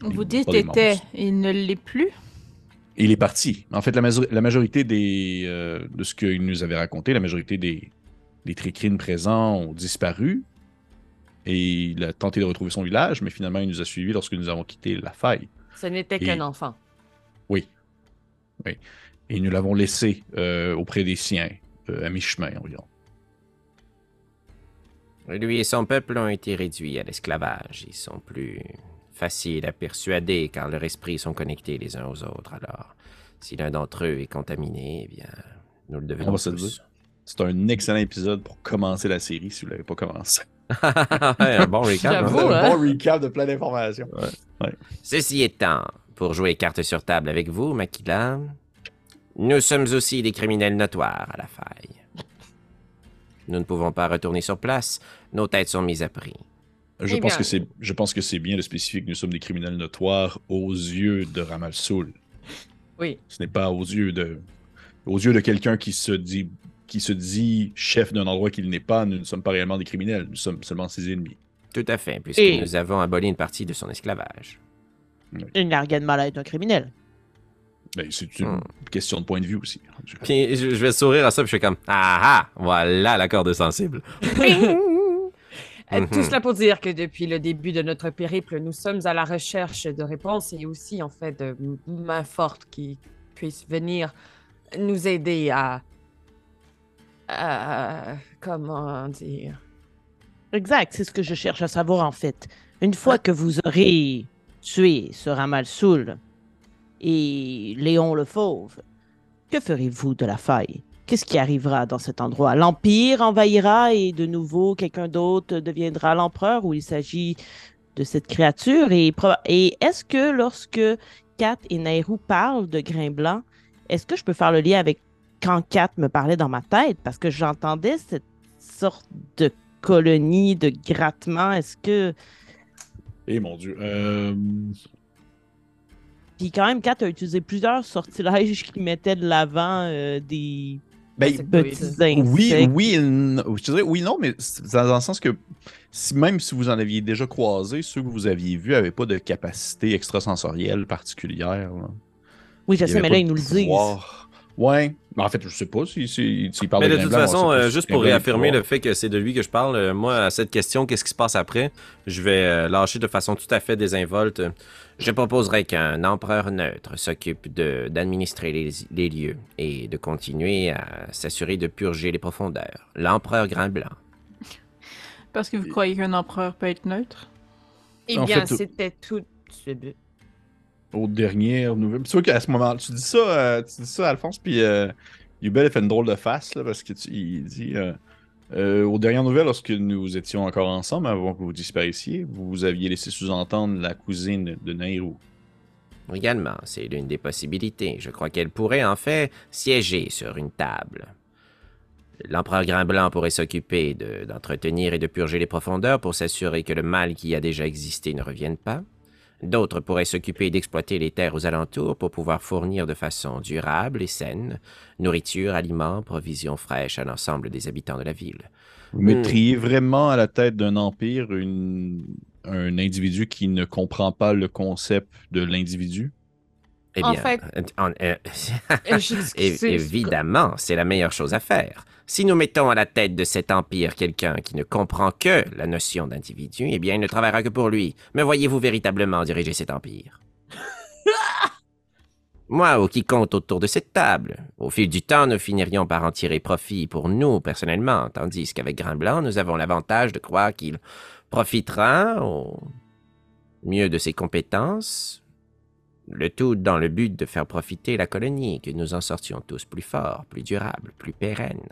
Vous dites était, il ne l'est plus? Et il est parti. En fait, la, majo- la majorité des, euh, de ce qu'il nous avait raconté, la majorité des, des tricrines présents ont disparu. Et il a tenté de retrouver son village, mais finalement, il nous a suivis lorsque nous avons quitté la faille. Ce n'était Et- qu'un enfant. Et nous l'avons laissé euh, auprès des siens, euh, à mi-chemin environ. Lui et son peuple ont été réduits à l'esclavage. Ils sont plus faciles à persuader car leurs esprits sont connectés les uns aux autres. Alors, si l'un d'entre eux est contaminé, eh bien, nous le devenons tous. C'est un excellent épisode pour commencer la série si vous ne l'avez pas commencé. [LAUGHS] Ouais, un bon [LAUGHS] recap. hein? Un hein? bon recap de plein d'informations. Ceci étant, pour jouer carte sur table avec vous, Makila, nous sommes aussi des criminels notoires à la faille. Nous ne pouvons pas retourner sur place, nos têtes sont mises à prix. Je Eh pense, que c'est, je pense que c'est bien de spécifier que nous sommes des criminels notoires aux yeux de Ramal Soul. Oui. Ce n'est pas aux yeux de, aux yeux de quelqu'un qui se dit, qui se dit chef d'un endroit qu'il n'est pas. Nous ne sommes pas réellement des criminels. Nous sommes seulement ses ennemis. Tout à fait, puisque Et- nous avons aboli une partie de son esclavage. Il n'a rien de mal à être un criminel. Ben, c'est une Hmm. question de point de vue aussi. Puis je vais sourire à ça, puis je suis comme Ah ah, voilà la corde sensible. [LAUGHS] Euh, Mhm. Tout cela pour dire que depuis le début de notre périple, nous sommes à la recherche de réponses et aussi, en fait, de mains fortes qui puissent venir nous aider à. à- comment dire? Exact, c'est ce que je cherche à savoir en fait. Une fois que vous aurez tué ce Ramal Soul et Léon le Fauve, que ferez-vous de la faille? Qu'est-ce qui arrivera dans cet endroit? L'Empire envahira et de nouveau quelqu'un d'autre deviendra l'empereur ou il s'agit de cette créature? Et, est-ce que lorsque Kat et Nairou parlent de Grain Blanc, est-ce que je peux faire le lien avec quand Kat me parlait dans ma tête? Parce que j'entendais cette sorte de colonie de grattement. Est-ce que. Eh mon Dieu. Euh, Puis quand même, Kat a utilisé plusieurs sortilèges [LAUGHS] qui mettaient de l'avant euh, des ben, petits insectes. oui, oui, je dirais oui, non, mais c'est dans le sens que si, même si vous en aviez déjà croisé, ceux que vous aviez vus n'avaient pas de capacité extrasensorielle particulière. là. Oui, je sais, mais là, de ils nous le disent. pouvoir. Ouais, en fait, je sais pas s'il si, si, parle Mais de, Grain toute Blanc, façon, euh, juste pour de réaffirmer le fait que c'est de lui que je parle, euh, moi, à cette question, qu'est-ce qui se passe après, je vais euh, lâcher de façon tout à fait désinvolte. Je proposerais qu'un empereur neutre s'occupe de- d'administrer les, les lieux et de continuer à s'assurer de purger les profondeurs. L'empereur Grain Blanc. Parce que vous croyez qu'un empereur peut être neutre? Eh En bien, fait, c'était tout ce but. aux dernières nouvelles. C'est sûr qu'à ce moment tu dis ça, euh, tu dis ça, Alphonse, puis euh, Yubel a fait une drôle de face, là, parce qu'il dit euh, euh, aux dernières nouvelles, lorsque nous étions encore ensemble, avant que vous disparaissiez, vous aviez laissé sous-entendre la cousine de Nairou. Également, c'est l'une des possibilités. Je crois qu'elle pourrait en fait siéger sur une table. L'empereur Grain Blanc pourrait s'occuper de- d'entretenir et de purger les profondeurs pour s'assurer que le mal qui a déjà existé ne revienne pas. D'autres pourraient s'occuper d'exploiter les terres aux alentours pour pouvoir fournir de façon durable et saine nourriture, aliments, provisions fraîches à l'ensemble des habitants de la ville. Vous Hmm. vraiment à la tête d'un empire une- un individu qui ne comprend pas le concept de l'individu? Eh En bien, fait- en- euh, [LAUGHS] évidemment, c'est la meilleure chose à faire. Si nous mettons à la tête de cet empire quelqu'un qui ne comprend que la notion d'individu, eh bien, il ne travaillera que pour lui. Mais voyez-vous véritablement diriger cet empire? [LAUGHS] Moi ou quiconque autour de cette table. Au fil du temps, nous finirions par en tirer profit pour nous, personnellement, tandis qu'avec Grain Blanc, nous avons l'avantage de croire qu'il profitera au mieux de ses compétences, le tout dans le but de faire profiter la colonie, que nous en sortions tous plus forts, plus durables, plus pérennes.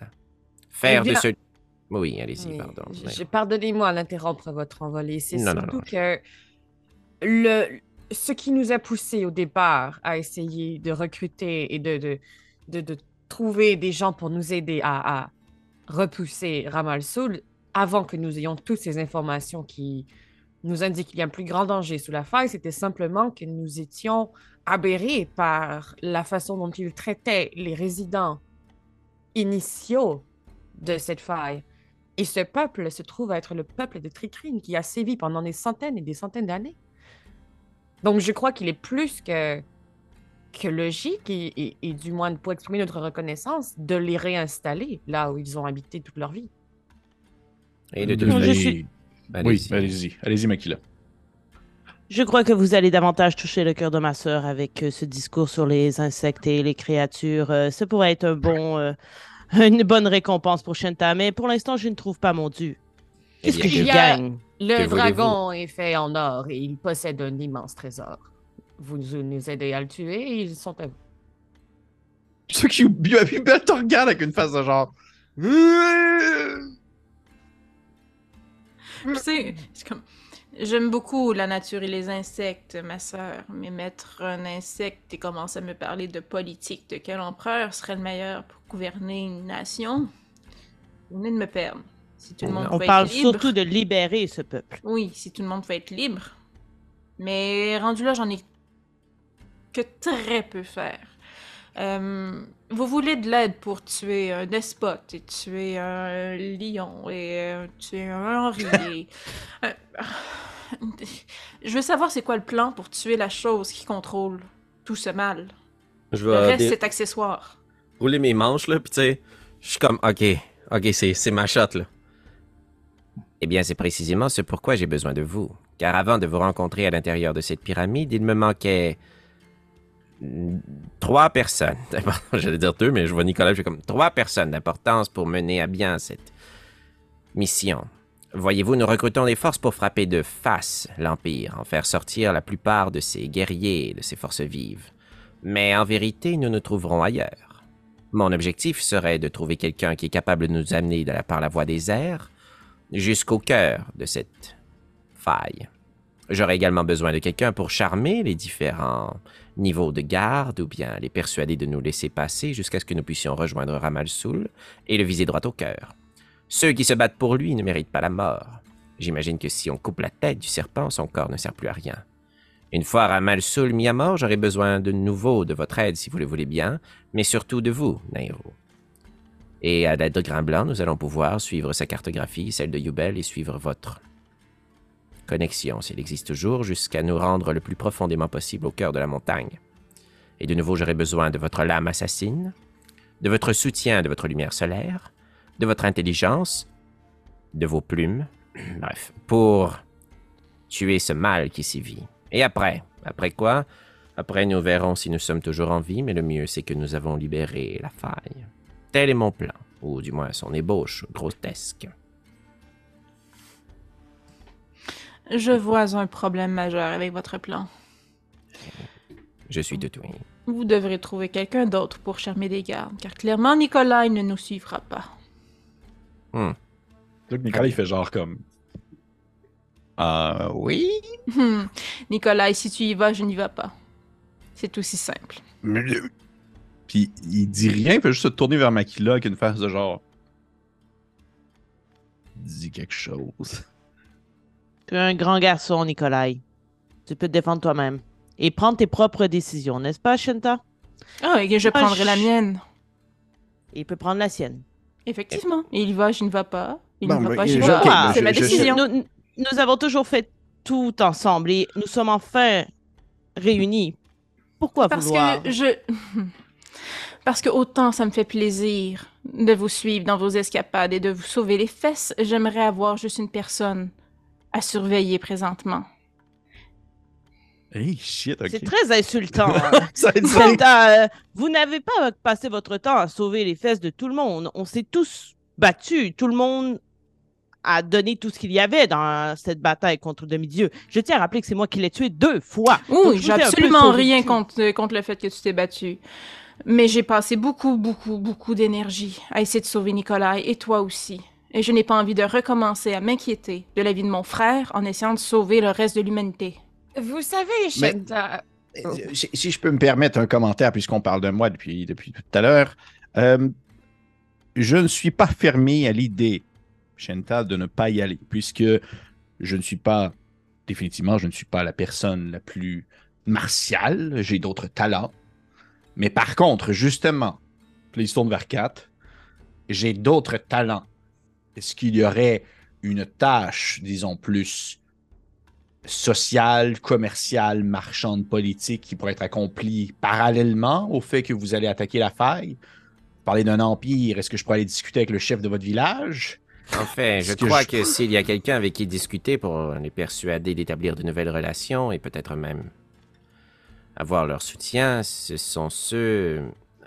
Faire Eh de ce... Oui, allez-y, pardon. je- mais- je- Pardonnez-moi d'interrompre votre envolée. C'est non, surtout non. que le, ce qui nous a poussé au départ à essayer de recruter et de, de, de, de trouver des gens pour nous aider à, à repousser Ramal Soul, avant que nous ayons toutes ces informations qui nous indiquent qu'il y a un plus grand danger sous la faille, c'était simplement que nous étions aberrés par la façon dont il traitait les résidents initiaux de cette faille. Et ce peuple se trouve à être le peuple de Tricrine qui a sévi pendant des centaines et des centaines d'années. Donc je crois qu'il est plus que, que logique et, et- et du moins pour exprimer notre reconnaissance de les réinstaller là où ils ont habité toute leur vie. Et de De suis- Oui, Allez-y. allez-y. Makila. Je crois que vous allez davantage toucher le cœur de ma sœur avec euh, ce discours sur les insectes et les créatures. Euh, ce pourrait être un bon, euh, [LAUGHS] une bonne récompense pour Shenta, mais pour l'instant, je ne trouve pas mon dû. Eh Qu'est-ce que je gagne? Le dragon est fait en or et il possède un immense trésor. Vous nous aidez à le tuer et ils sont à vous. Ceux qui te regarde avec une face de genre. Tu sais, c'est comme... J'aime beaucoup la nature et les insectes, ma sœur, mais mettre un insecte et commencer à me parler de politique, de quel empereur serait le meilleur pour gouverner une nation, vous venez de me perdre. Si tout le monde On parle être libre, surtout de libérer ce peuple. oui, si tout le monde peut être libre, mais rendu là, j'en ai que très peu faire. Euh, vous voulez de l'aide pour tuer un despote et tuer un lion et euh, tuer un Henri. [LAUGHS] et- euh, je veux savoir c'est quoi le plan pour tuer la chose qui contrôle tout ce mal. Je Le vais reste, dé- c'est accessoire. rouler mes manches, là, puis tu sais, je suis comme, ok, ok, c'est c'est ma shot, là. Eh bien, c'est précisément ce pourquoi j'ai besoin de vous. Car avant de vous rencontrer à l'intérieur de cette pyramide, il me manquait trois personnes. [LAUGHS] J'allais dire deux, mais je vois Nicolas, j'ai comme trois personnes d'importance pour mener à bien cette mission. Voyez-vous, nous recrutons des forces pour frapper de face l'Empire, en faire sortir la plupart de ses guerriers de ses forces vives. Mais en vérité, nous nous trouverons ailleurs. Mon objectif serait de trouver quelqu'un qui est capable de nous amener de la, par la voie des airs jusqu'au cœur de cette faille. J'aurai également besoin de quelqu'un pour charmer les différents niveaux de garde ou bien les persuader de nous laisser passer jusqu'à ce que nous puissions rejoindre Ramal Soul et le viser droit au cœur. Ceux qui se battent pour lui ne méritent pas la mort. J'imagine que si on coupe la tête du serpent, son corps ne sert plus à rien. Une fois Ramal Soul mis à mort, j'aurai besoin de nouveau de votre aide si vous le voulez bien, mais surtout de vous, Nairo. Et à l'aide de Grain Blanc, nous allons pouvoir suivre sa cartographie, celle de Yubel, et suivre votre connexion, s'il existe toujours, jusqu'à nous rendre le plus profondément possible au cœur de la montagne. Et de nouveau, j'aurai besoin de votre lame assassine, de votre soutien de votre lumière solaire, de votre intelligence, de vos plumes, [CLEARS THROAT] bref, pour tuer ce mal qui s'y vit. Et après, après quoi? Après, nous verrons si nous sommes toujours en vie, mais le mieux, c'est que nous avons libéré la faille. Tel est mon plan, ou du moins son ébauche grotesque. Je vois un problème majeur avec votre plan. Je suis de tout. Vous devrez trouver quelqu'un d'autre pour charmer les gardes, car clairement Nicolas ne nous suivra pas. Hmm. Donc, Nicolas, il fait genre comme. Ah, oui? Hmm. Nicolas, si tu y vas, je n'y vais pas. C'est aussi simple. Mais- Puis il dit rien, il fait juste se tourner vers Makila avec une face de genre. Dis quelque chose. Tu es un grand garçon, Nikolai. Tu peux te défendre toi-même. Et prendre tes propres décisions, n'est-ce pas, Shenta? Ah, et que je Ah, prendrai la mienne. Et il peut prendre la sienne. Effectivement. Il y va, je ne vais pas. Il Bon, ne va pas, je- je n'y je- vais pas. C'est ma décision. Nous, nous avons toujours fait tout ensemble et nous sommes enfin réunis. Pourquoi Parce vouloir? que je. [LAUGHS] Parce que autant ça me fait plaisir de vous suivre dans vos escapades et de vous sauver les fesses, j'aimerais avoir juste une personne à surveiller présentement. Hey, shit, ok. C'est très insultant. [LAUGHS] Ça a été- Shenta, euh, vous n'avez pas passé votre temps à sauver les fesses de tout le monde. On s'est tous battus. Tout le monde a donné tout ce qu'il y avait dans cette bataille contre le demi-dieu. Je tiens à rappeler que c'est moi qui l'ai tué deux fois. Oui, je j'ai absolument rien contre, contre le fait que tu t'es battu. Mais j'ai passé beaucoup, beaucoup, beaucoup d'énergie à essayer de sauver Nicolas et toi aussi. Et je n'ai pas envie de recommencer à m'inquiéter de la vie de mon frère en essayant de sauver le reste de l'humanité. Vous savez, Mais- Shenta, Euh, Si, si je peux me permettre un commentaire, puisqu'on parle de moi depuis, depuis tout à l'heure, euh, je ne suis pas fermé à l'idée, Chantal, de ne pas y aller, puisque je ne suis pas, définitivement, je ne suis pas la personne la plus martiale, j'ai d'autres talents. Mais par contre, justement, se tourne vers 4, j'ai d'autres talents. Est-ce qu'il y aurait une tâche, disons, plus sociale, commerciale, marchande, politique qui pourrait être accomplie parallèlement au fait que vous allez attaquer la faille? Parler d'un empire, est-ce que je pourrais aller discuter avec le chef de votre village? En fait, je que crois je- que s'il y a quelqu'un avec qui discuter pour les persuader d'établir de nouvelles relations et peut-être même avoir leur soutien, ce sont ceux.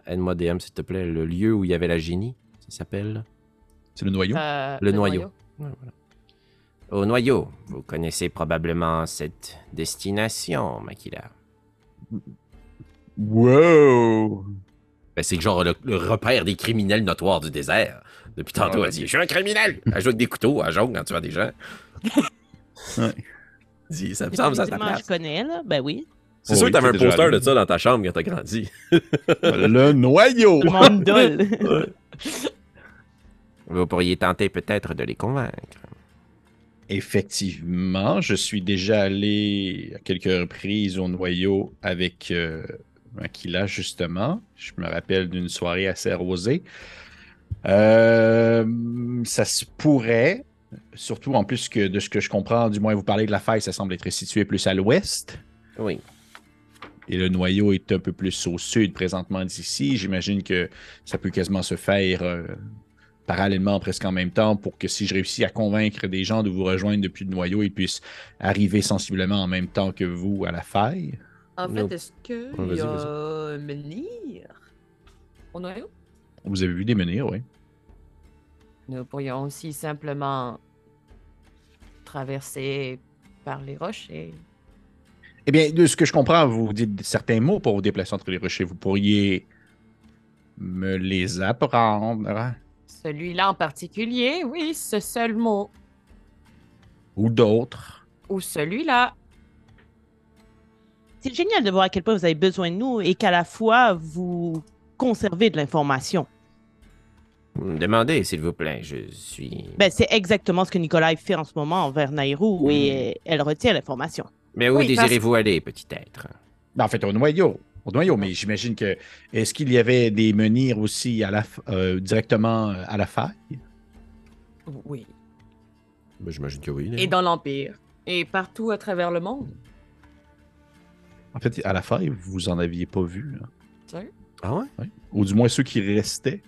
Aide-moi, DM, s'il te plaît, le lieu où il y avait la génie, ça s'appelle? C'est le noyau. euh, Le noyau. Au noyau. Vous connaissez probablement cette destination, Makila. Wow! Ben, c'est genre le, le repère des criminels notoires du désert. Depuis tantôt, Ouais. elle dit Je suis un criminel Elle joue avec des couteaux, elle jongle quand tu vois des gens. [LAUGHS] Ouais. Dis, ça me semble ça à place. je connais, là. Ben oui. C'est Oh sûr oui, que t'avais un poster allé. de ça dans ta chambre quand t'as grandi. le noyau! Monde [LAUGHS] dole. Vous pourriez tenter peut-être de les convaincre. Effectivement, je suis déjà allé à quelques reprises au noyau avec euh, justement. Je me rappelle d'une soirée assez arrosée. Euh, ça se pourrait, surtout en plus que de ce que je comprends, du moins vous parlez de la faille, ça semble être situé plus à l'ouest. Oui. Et le noyau est un peu plus au sud présentement d'ici. J'imagine que ça peut quasiment se faire euh, parallèlement, presque en même temps, pour que si je réussis à convaincre des gens de vous rejoindre depuis le noyau, ils puissent arriver sensiblement en même temps que vous à la faille? En fait, est-ce qu'il Ouais, y a un menhir au noyau? Vous avez vu des menhirs, oui. Nous pourrions aussi simplement traverser par les roches et... Eh bien, de ce que je comprends, vous dites certains mots pour vous déplacer entre les rochers. Vous pourriez me les apprendre. Celui-là en particulier, oui, ce seul mot. Ou d'autres. Ou celui-là. C'est génial de voir à quel point vous avez besoin de nous et qu'à la fois, vous conservez de l'information. Demandez, s'il vous plaît. Je suis. Ben, c'est exactement ce que Nicolas fait en ce moment envers Nairou et euh, elle retient l'information. Mais où Oui, parce- désirez-vous aller, petit être? Ben, en fait, au noyau. Au noyau, mais j'imagine que. Est-ce qu'il y avait des menhirs aussi à la, euh, directement euh, à la faille? Oui. Ben, J'imagine que oui. Et dans l'Empire. Et partout à travers le monde. En fait, à la faille, vous en aviez pas vu. là. Sérieux? Ah ouais? Ou du moins ceux qui restaient.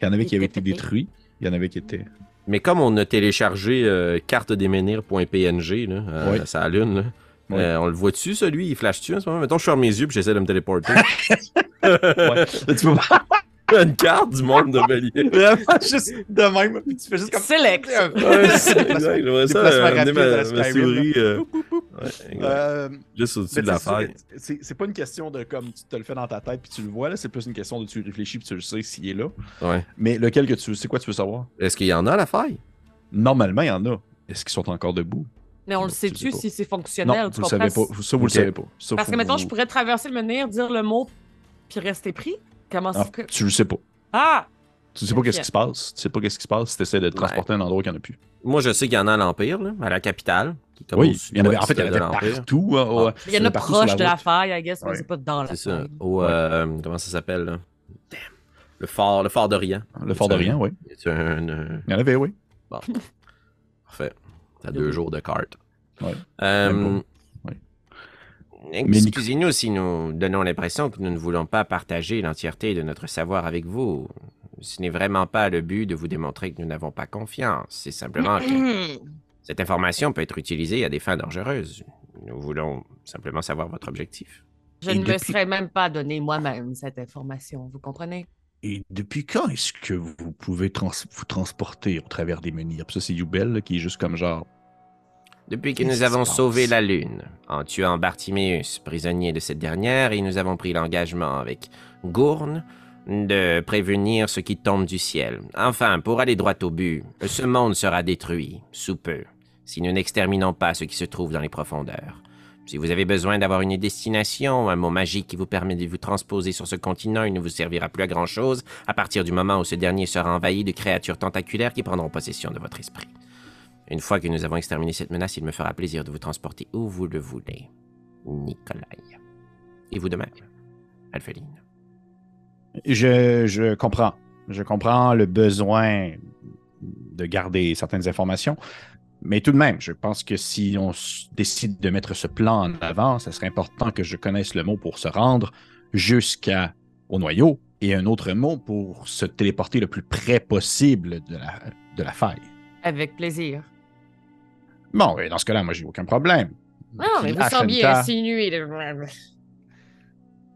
Il y en avait qui avaient été détruits. Il y en avait qui étaient. Mais comme on a téléchargé euh, carte des menhirs.png, là, euh, Oui. ça allume, là, Oui. euh, on le voit-tu, celui? Il flash-tu en ce moment? Mettons, je ferme mes yeux puis j'essaie de me téléporter. [LAUGHS] Tu peux pas Une carte du monde de Bélier. vraiment juste de même. puis Tu fais juste comme. Select. Ouais, c'est. J'aimerais ça euh, ma, ma souris euh, ouais. Euh, juste au-dessus de la faille. C'est c'est pas une question de comme tu te le fais dans ta tête puis tu le vois, là. C'est plus une question de tu réfléchis puis tu le sais s'il est là. Ouais. Mais lequel que tu c'est quoi tu veux savoir? Est-ce qu'il y en a à la faille? Normalement, il y en a. Est-ce qu'ils sont encore debout? Mais on le sait-tu si c'est fonctionnel? non, tu vous le savez comprends? pas. Ça, vous le savez pas. Ça, Parce faut que maintenant, vous- je pourrais traverser le menhir, dire le mot, puis rester pris. Comment Ah, ça que... tu le sais pas. Ah! Tu sais pas qu'est-ce qui se passe. Tu sais pas qu'est-ce qui se passe si tu essaies de te transporter à un endroit qu'il n'y en a plus. Moi, je sais qu'il y en a à l'Empire, là, à la capitale. Qui est comme Oui, il y en avait, en fait, il y en avait de l'Empire. partout. hein, Il y en a proche de la faille, I guess, mais c'est pas dans la C'est ça. faille. Au, euh, comment ça s'appelle, là? Damn. Le fort, le fort d'Orient. Le Fort d'Orient, oui. Un, euh, Il y en avait, oui. [LAUGHS] Parfait. T'as deux jours de carte. Ouais. Euh, Excusez-nous si nous donnons l'impression que nous ne voulons pas partager l'entièreté de notre savoir avec vous. Ce n'est vraiment pas le but de vous démontrer que nous n'avons pas confiance. C'est simplement que [CLEARS THROAT] cette information peut être utilisée à des fins dangereuses. Nous voulons simplement savoir votre objectif. Je Et ne me serais même pas donné moi-même cette information, vous comprenez? Et depuis quand est-ce que vous pouvez trans- vous transporter au travers des menhirs? Ça, c'est Youbel qui est juste comme genre. Depuis que nous avons sauvé la Lune, en tuant Bartiméus, prisonnier de cette dernière, et nous avons pris l'engagement avec Gourne de prévenir ce qui tombe du ciel. Enfin, pour aller droit au but, ce monde sera détruit, sous peu, si nous n'exterminons pas ce qui se trouve dans les profondeurs. Si vous avez besoin d'avoir une destination, un mot magique qui vous permet de vous transposer sur ce continent, il ne vous servira plus à grand-chose à partir du moment où ce dernier sera envahi de créatures tentaculaires qui prendront possession de votre esprit. Une fois que nous avons exterminé cette menace, il me fera plaisir de vous transporter où vous le voulez. Nikolai. Et vous de même, Alpheline. Je, je comprends. Je comprends le besoin de garder certaines informations. Mais tout de même, je pense que si on décide de mettre ce plan en avant, ça serait important que je connaisse le mot pour se rendre jusqu'à au noyau et un autre mot pour se téléporter le plus près possible de la, de la faille. Avec plaisir. Bon, et dans ce cas-là, moi, j'ai aucun problème. Non, mais vous sembliez insinuer.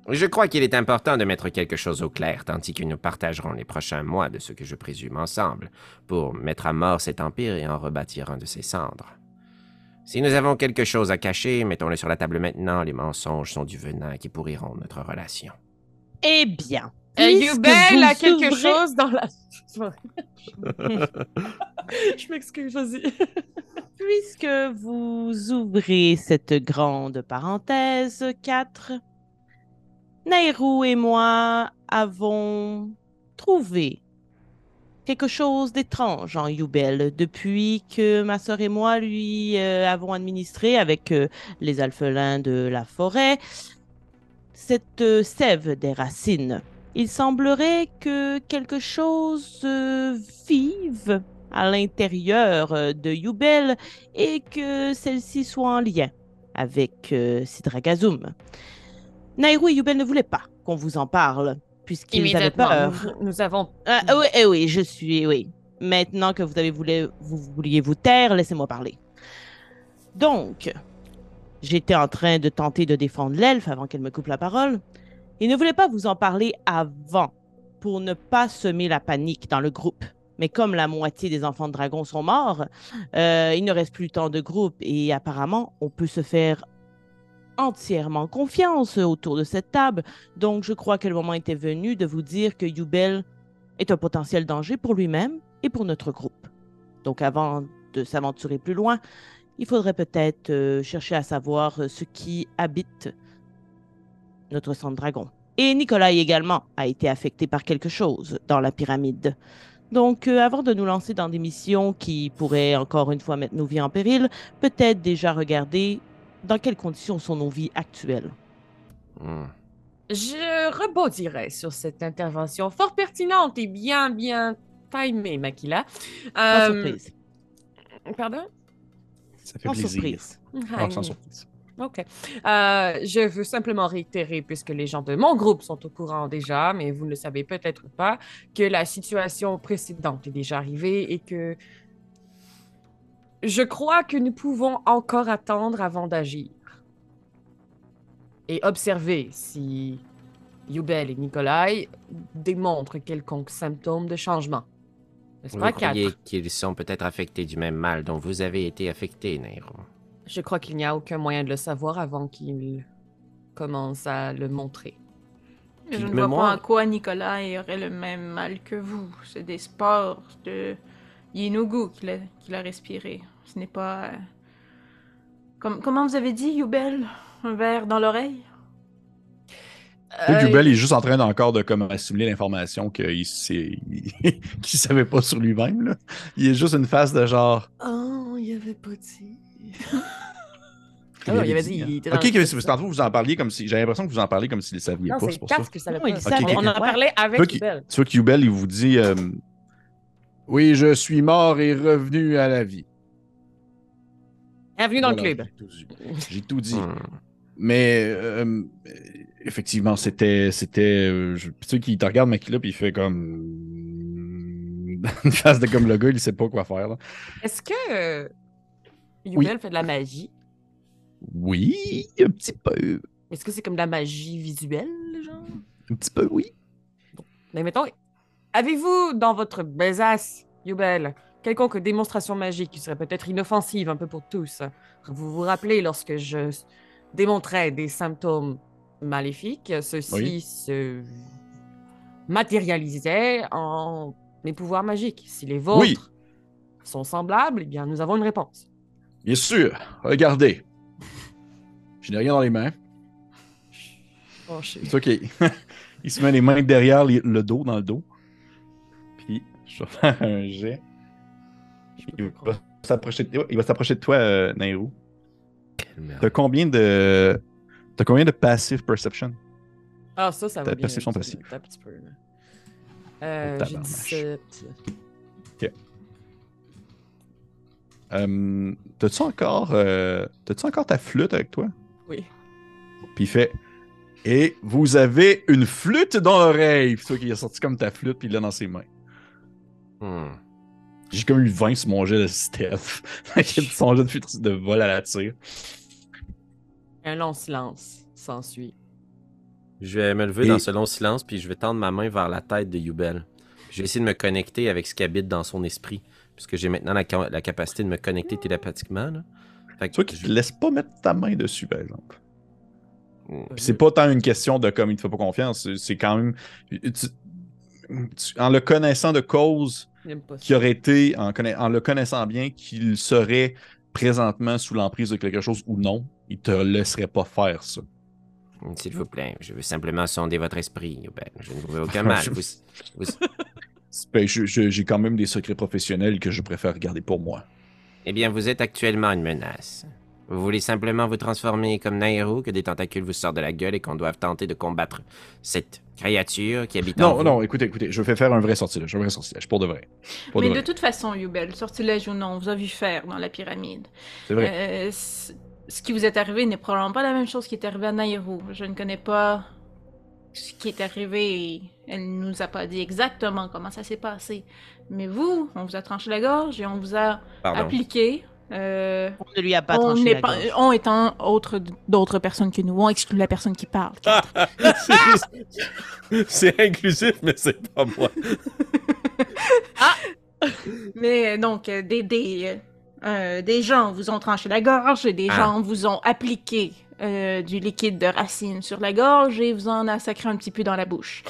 Je crois qu'il est important de mettre quelque chose au clair, tandis que nous partagerons les prochains mois de ce que je présume ensemble, pour mettre à mort cet empire et en rebâtir un de ses cendres. Si nous avons quelque chose à cacher, mettons-le sur la table maintenant, les mensonges sont du venin qui pourriront notre relation. Eh bien. Euh, vous a quelque ouvrez- chose dans la. [LAUGHS] Je m'excuse, vas-y. [LAUGHS] Puisque vous ouvrez cette grande parenthèse 4, Nairou et moi avons trouvé quelque chose d'étrange en Youbel depuis que ma sœur et moi lui euh, avons administré avec euh, les alphelins de la forêt cette euh, sève des racines. Il semblerait que quelque chose vive à l'intérieur de Youbel et que celle-ci soit en lien avec Sidragazum. Nairou et Youbel ne voulaient pas qu'on vous en parle, puisqu'ils avaient peur. nous, nous avons. Ah, oui, eh oui, je suis, oui. Maintenant que vous avez voulu, vous vouliez vous taire, laissez-moi parler. Donc, j'étais en train de tenter de défendre l'elfe avant qu'elle me coupe la parole. Il ne voulait pas vous en parler avant pour ne pas semer la panique dans le groupe. Mais comme la moitié des enfants de dragon sont morts, euh, il ne reste plus tant de groupes et apparemment, on peut se faire entièrement confiance autour de cette table. Donc, je crois que le moment était venu de vous dire que Youbel est un potentiel danger pour lui-même et pour notre groupe. Donc, avant de s'aventurer plus loin, il faudrait peut-être euh, chercher à savoir euh, ce qui habite notre sang dragon. Et Nicolas également a été affecté par quelque chose dans la pyramide. Donc, euh, avant de nous lancer dans des missions qui pourraient encore une fois mettre nos vies en péril, peut-être déjà regarder dans quelles conditions sont nos vies actuelles? Hmm. Je rebondirai sur cette intervention fort pertinente et bien, bien timée, Makila. Sans Euh, surprise. Pardon? Ça fait Sans plaisir. surprise. Ah, sans surprise. OK. Euh, je veux simplement réitérer, puisque les gens de mon groupe sont au courant déjà, mais vous ne le savez peut-être pas, que la situation précédente est déjà arrivée et que je crois que nous pouvons encore attendre avant d'agir. Et observer si Yubel et Nikolai démontrent quelconque symptôme de changement. N'est-ce Vous pas, croyez quatre? qu'ils sont peut-être affectés du même mal dont vous avez été affecté, Nairo Je crois qu'il n'y a aucun moyen de le savoir avant qu'il commence à le montrer. Je ne vois moi- pas en quoi Nicolas aurait le même mal que vous. C'est des spores de Yinugu qu'il a, qu'il a respiré. Ce n'est pas... euh, Comme, comment vous avez dit, Yubel Un verre dans l'oreille? Euh, Jubel, il est juste en train d'encore de comme assimiler l'information qu'il [LAUGHS] qu'il savait pas sur lui-même. Il est juste une face de genre. Oh, il avait pas dit. [LAUGHS] Il Ah non, il avait dit, dit. hein. il était dans Ok, le- c'est tantôt vous en parliez comme si. J'ai l'impression que vous en parliez comme s'il ne saviez Non, pas. c'est pour ça. Savait Non, il savait, On en parlé avec. Yubel. Tu vois que Yubel, il vous dit euh, Oui, je suis mort et revenu à la vie. Bienvenue dans Voilà, le club. j'ai tout dit. [LAUGHS] J'ai tout dit. Hmm. Mais euh, effectivement, c'était. c'était euh, sais, qu'il te regarde, Makila, puis il fait comme. [LAUGHS] une face de comme le gars, il sait pas quoi faire. là. Est-ce que euh, Yubel fait de la magie? Oui, un petit peu. Est-ce que c'est comme de la magie visuelle, genre? Un petit peu, oui. Mais mettons, avez-vous dans votre besace, Yubel, quelconque démonstration magique qui serait peut-être inoffensive un peu pour tous? Vous vous rappelez lorsque je démontrais des symptômes maléfiques, ceux-ci Oui. se matérialisaient en mes pouvoirs magiques. Si les vôtres Oui. sont semblables, eh bien, nous avons une réponse. Bien sûr. Regardez. Je n'ai rien dans les mains. Oh, C'est OK. [LAUGHS] il se met les mains derrière les- le dos, dans le dos. Puis, je vais faire un jet. Il va s'approcher de, il va s'approcher de toi, euh, Nairou. Quelle merde. T'as combien de. T'as combien de passive perception? Ah, ça, ça va bien. perception passive. Un petit peu, là. Euh, Oh, j'ai tabarnache. 17. Euh, T'as-tu encore, euh, t'as-tu encore ta flûte avec toi? Oui. Puis il fait. Et vous avez une flûte dans l'oreille. Puis toi qui a sorti comme ta flûte, puis il l'a dans ses mains. Hmm. J'ai comme eu 20 sur mon jet de Steph. [LAUGHS] son jet de, de vol à la tire. Un long silence s'ensuit. Je vais me lever Et- dans ce long silence, puis je vais tendre ma main vers la tête de Yubel. Je vais essayer de me connecter avec ce qui habite dans son esprit, puisque j'ai maintenant la, ca- la capacité de me connecter télépathiquement. Là. Fait que Toi qui te laisses pas mettre ta main dessus, par exemple. Puis c'est pas tant une question de comme il te fait pas confiance, c'est- quand même. tu- tu- en le connaissant de cause, qui aurait été, en, conna- en le connaissant bien, qu'il serait présentement sous l'emprise de quelque chose ou non, il te laisserait pas faire ça. S'il vous plaît, je veux simplement sonder votre esprit, Yubel. Je ne vous veux aucun [LAUGHS] mal. Je- Vous- Ben, J'ai quand même des secrets professionnels que je préfère garder pour moi. Eh bien, vous êtes actuellement une menace. Vous voulez simplement vous transformer comme Nairo, que des tentacules vous sortent de la gueule et qu'on doive tenter de combattre cette créature qui habite en Non, non, écoutez, écoutez, je vais faire un vrai sortilège, un vrai sortilège, pour de vrai. Pour Mais de toute façon, Yubel, sortilège ou non, on vous a vu faire dans la pyramide. C'est vrai. Euh, ce qui vous est arrivé n'est probablement pas la même chose qui est arrivé à Nairo. Je ne connais pas ce qui est arrivé et elle nous a pas dit exactement comment ça s'est passé. Mais vous, on vous a tranché la gorge et on vous a Pardon. appliqué. Euh, On ne lui a pas on tranché la pas, gorge. on étant autre, d'autres personnes que nous. On exclut la personne qui parle. C'est juste- c'est inclusif, mais c'est pas moi. Mais euh, donc, euh, des, des, euh, des gens vous ont tranché la gorge et des Ah. gens vous ont appliqué euh, du liquide de racine sur la gorge et vous en a sacré un petit peu dans la bouche.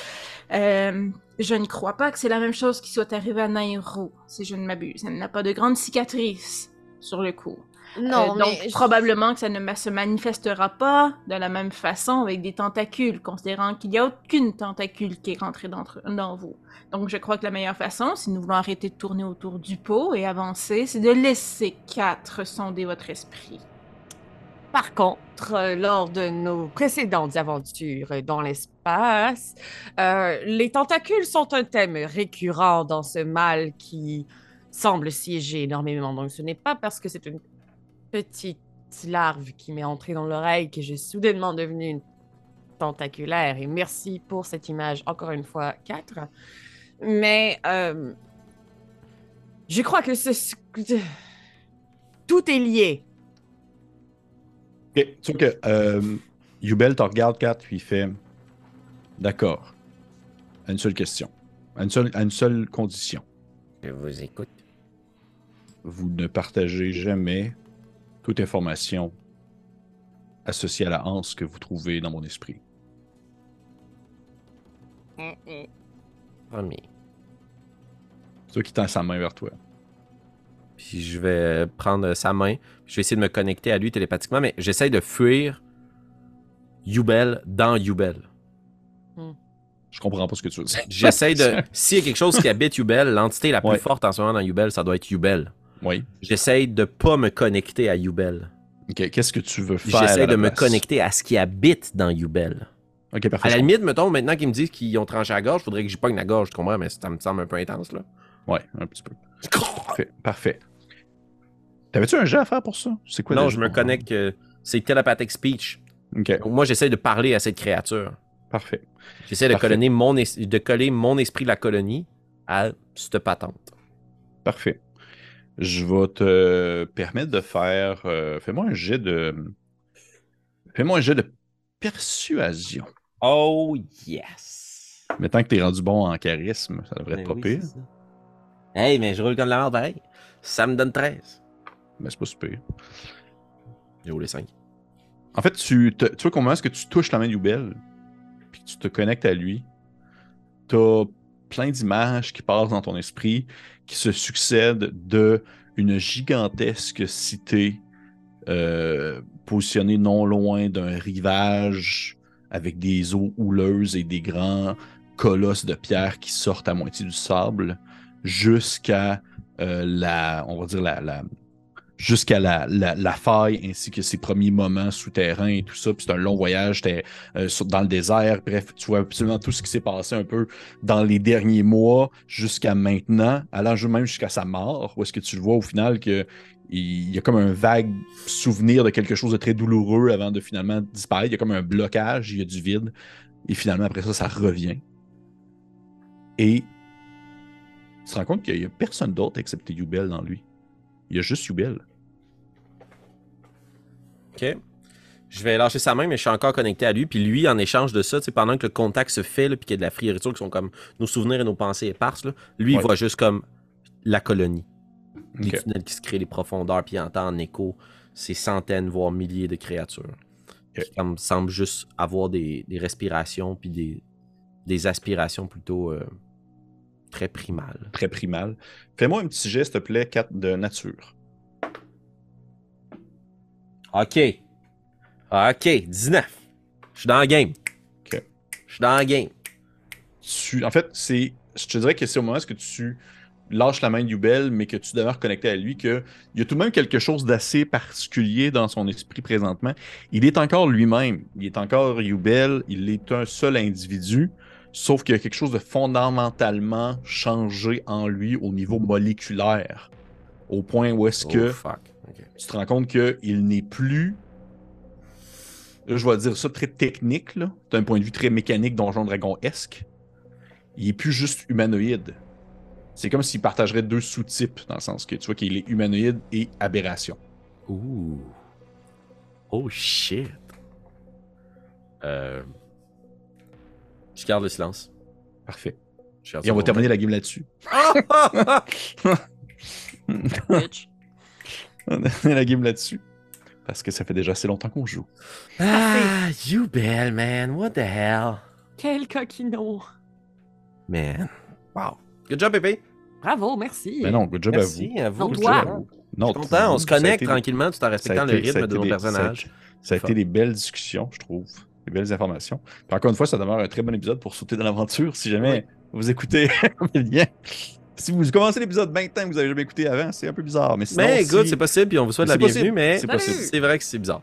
Euh, je ne crois pas que c'est la même chose qui soit arrivé à Nairo, si je ne m'abuse. Elle n'a pas de grande cicatrice sur le cou. Non, Euh, donc, probablement que ça ne se manifestera pas de la même façon avec des tentacules, considérant qu'il n'y a aucune tentacule qui est rentrée dans vous. Donc, je crois que la meilleure façon, si nous voulons arrêter de tourner autour du pot et avancer, c'est de laisser quatre sonder votre esprit. Par contre, euh, lors de nos précédentes aventures dans l'espace, euh, les tentacules sont un thème récurrent dans ce mal qui semble siéger énormément. Donc, ce n'est pas parce que c'est une petite petit larve qui m'est entré dans l'oreille que j'ai soudainement devenu une tentaculaire. Et merci pour cette image, encore une fois, 4. Mais euh, je crois que ce, tout est lié. Ok, tu vois que euh, Yubel te regarde, Kat, puis il fait D'accord. À une seule question. À une seule, à une seule condition. Je vous écoute. Vous ne partagez jamais toute information associée à la hanse que vous trouvez dans mon esprit. Promis. C'est toi qui tend sa main vers toi. Puis je vais prendre sa main. Je vais essayer de me connecter à lui télépathiquement, mais j'essaye de fuir Yubel dans Yubel. Je comprends pas ce que tu veux dire. J'essaye de. [LAUGHS] S'il y a quelque chose qui habite Yubel, l'entité la plus Ouais. forte en ce moment dans Yubel, ça doit être Yubel. Oui. J'essaye de pas me connecter à Yubel. Ok, qu'est-ce que tu veux faire? J'essaie de me place? connecter à ce qui habite dans Yubel. Ok, parfait. À la limite, mettons, maintenant qu'ils me disent qu'ils ont tranché la gorge, faudrait que j'y pogne la gorge, tu comprends, mais ça me semble un peu intense, là. Ouais, un petit peu. [LAUGHS] Parfait. Parfait. T'avais-tu un jet à faire pour ça? C'est quoi non, je me connecte que c'est télépathique speech. Donc, moi, j'essaie de parler à cette créature. parfait. J'essaie de, Parfait. coller mon es- de coller mon esprit de la colonie à cette patente. Parfait. Je vais te permettre de faire. euh, Fais-moi un jet de. Fais-moi un jet de persuasion. Oh, yes! Maintenant que t'es rendu bon en charisme, ça devrait être pas pire. Hey, mais je roule comme la merde pareil. Ça me donne 13. Mais c'est pas super. J'ai roulé 5. En fait, tu, te- tu vois comment est-ce que tu touches la main d'Youbel, puis tu te connectes à lui. T'as plein d'images qui passent dans ton esprit, qui se succèdent de une gigantesque cité euh, positionnée non loin d'un rivage avec des eaux houleuses et des grands colosses de pierre qui sortent à moitié du sable jusqu'à euh, la, on va dire la, la- jusqu'à la, la, faille ainsi que ses premiers moments souterrains et tout ça. Puis c'est un long voyage, t'es euh, dans le désert. Bref, tu vois absolument tout ce qui s'est passé un peu dans les derniers mois jusqu'à maintenant, allant même jusqu'à sa mort, où est-ce que tu le vois au final que il y a comme un vague souvenir de quelque chose de très douloureux avant de finalement disparaître. Il y a comme un blocage, il y a du vide. Et finalement, après ça, ça revient. Et tu te rends compte qu'il n'y a personne d'autre excepté Yubel dans lui. Il y a juste Yubel. OK. Je vais lâcher sa main, mais je suis encore connecté à lui. Puis lui, en échange de ça, pendant que le contact se fait, là, puis qu'il y a de la frioriture qui sont comme nos souvenirs et nos pensées éparses, là, lui, Ouais. il voit juste comme la colonie. Les tunnels qui se créent, les profondeurs, puis il entend en écho ces centaines, voire milliers de créatures. Qui comme, semblent juste avoir des, des respirations, puis des, des aspirations plutôt euh, très primales. Très primal. Fais-moi un petit geste, s'il te plaît, 4 de nature. OK. OK, 19. Je suis dans le game. Ok. Je suis dans le game. Tu, en fait, c'est, je te dirais que c'est au moment où que tu lâches la main de Yubel, mais que tu demeures connecté à lui, qu'il y a tout de même quelque chose d'assez particulier dans son esprit présentement. Il est encore lui-même. Il est encore Yubel. Il est un seul individu. Sauf qu'il y a quelque chose de fondamentalement changé en lui au niveau moléculaire. Au point où est-ce que Oh, fuck. Tu te rends compte qu'il n'est plus. Là, je vais dire ça très technique, là, d'un point de vue très mécanique, Donjon Dragon-esque. Il est plus juste humanoïde. C'est comme s'il partagerait deux sous-types, dans le sens que tu vois qu'il est humanoïde et aberration. Ouh. Oh shit. Euh... Je garde le silence. Parfait. Et on va terminer la game là-dessus. [LAUGHS] On terminer la game là-dessus. Parce que ça fait déjà assez longtemps qu'on joue. Ah, you belle, man. What the hell? Quel coquinon. Man. Wow. Good job, Pépé. Bravo, merci. Mais non, good job Merci à vous. job à vous. Non, Je suis content, on se a connecte tranquillement tout en a respectant été- le a rythme de nos des- personnages. Ça a été des belles discussions, je trouve. Des belles informations. Puis encore une fois, ça demeure un très bon épisode pour sauter dans l'aventure. Si jamais vous écoutez [LAUGHS] bien. Si vous commencez l'épisode maintenant que vous avez jamais écouté avant, c'est un peu bizarre. Mais sinon, Mais si- écoute, c'est possible, puis on vous souhaite la bienvenue, possible, mais c'est vrai que c'est bizarre.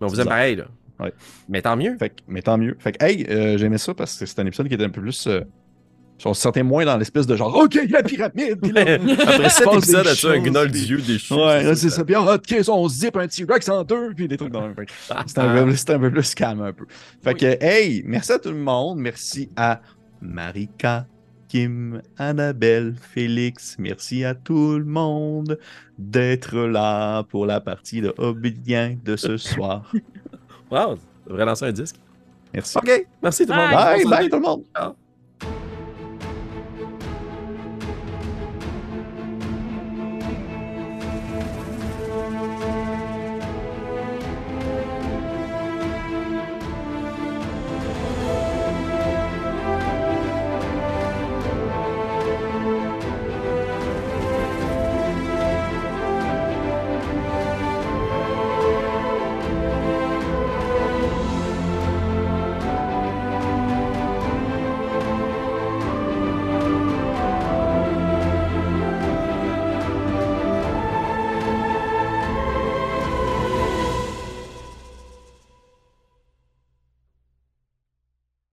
Mais on vous aime bizarre. pareil, là. Ouais. Mais tant mieux. Fait que- mais tant mieux. Fait que, hey, euh, j'aimais ça parce que c'est un épisode qui était un peu plus euh, On se sentait moins dans l'espèce de genre, OK, la pyramide. Puis là, [LAUGHS] Après cet des épisode, as-tu un choses, gnoll dieu déchu? Ouais, là, c'est ça. Puis, ah, OK, ça, on zip un T-Rex en deux, puis des trucs dans le même. C'était un, peu- c'était un peu plus calme, un peu. Fait que, hey, merci à tout le monde. Merci à Marika, Kim, Annabelle, Félix. Merci à tout le monde d'être là pour la partie de Obélien de ce [LAUGHS] soir. Wow, tu devrais lancer un disque. Merci. OK, merci tout le monde. Bye, bye dit- tout le monde. Ciao.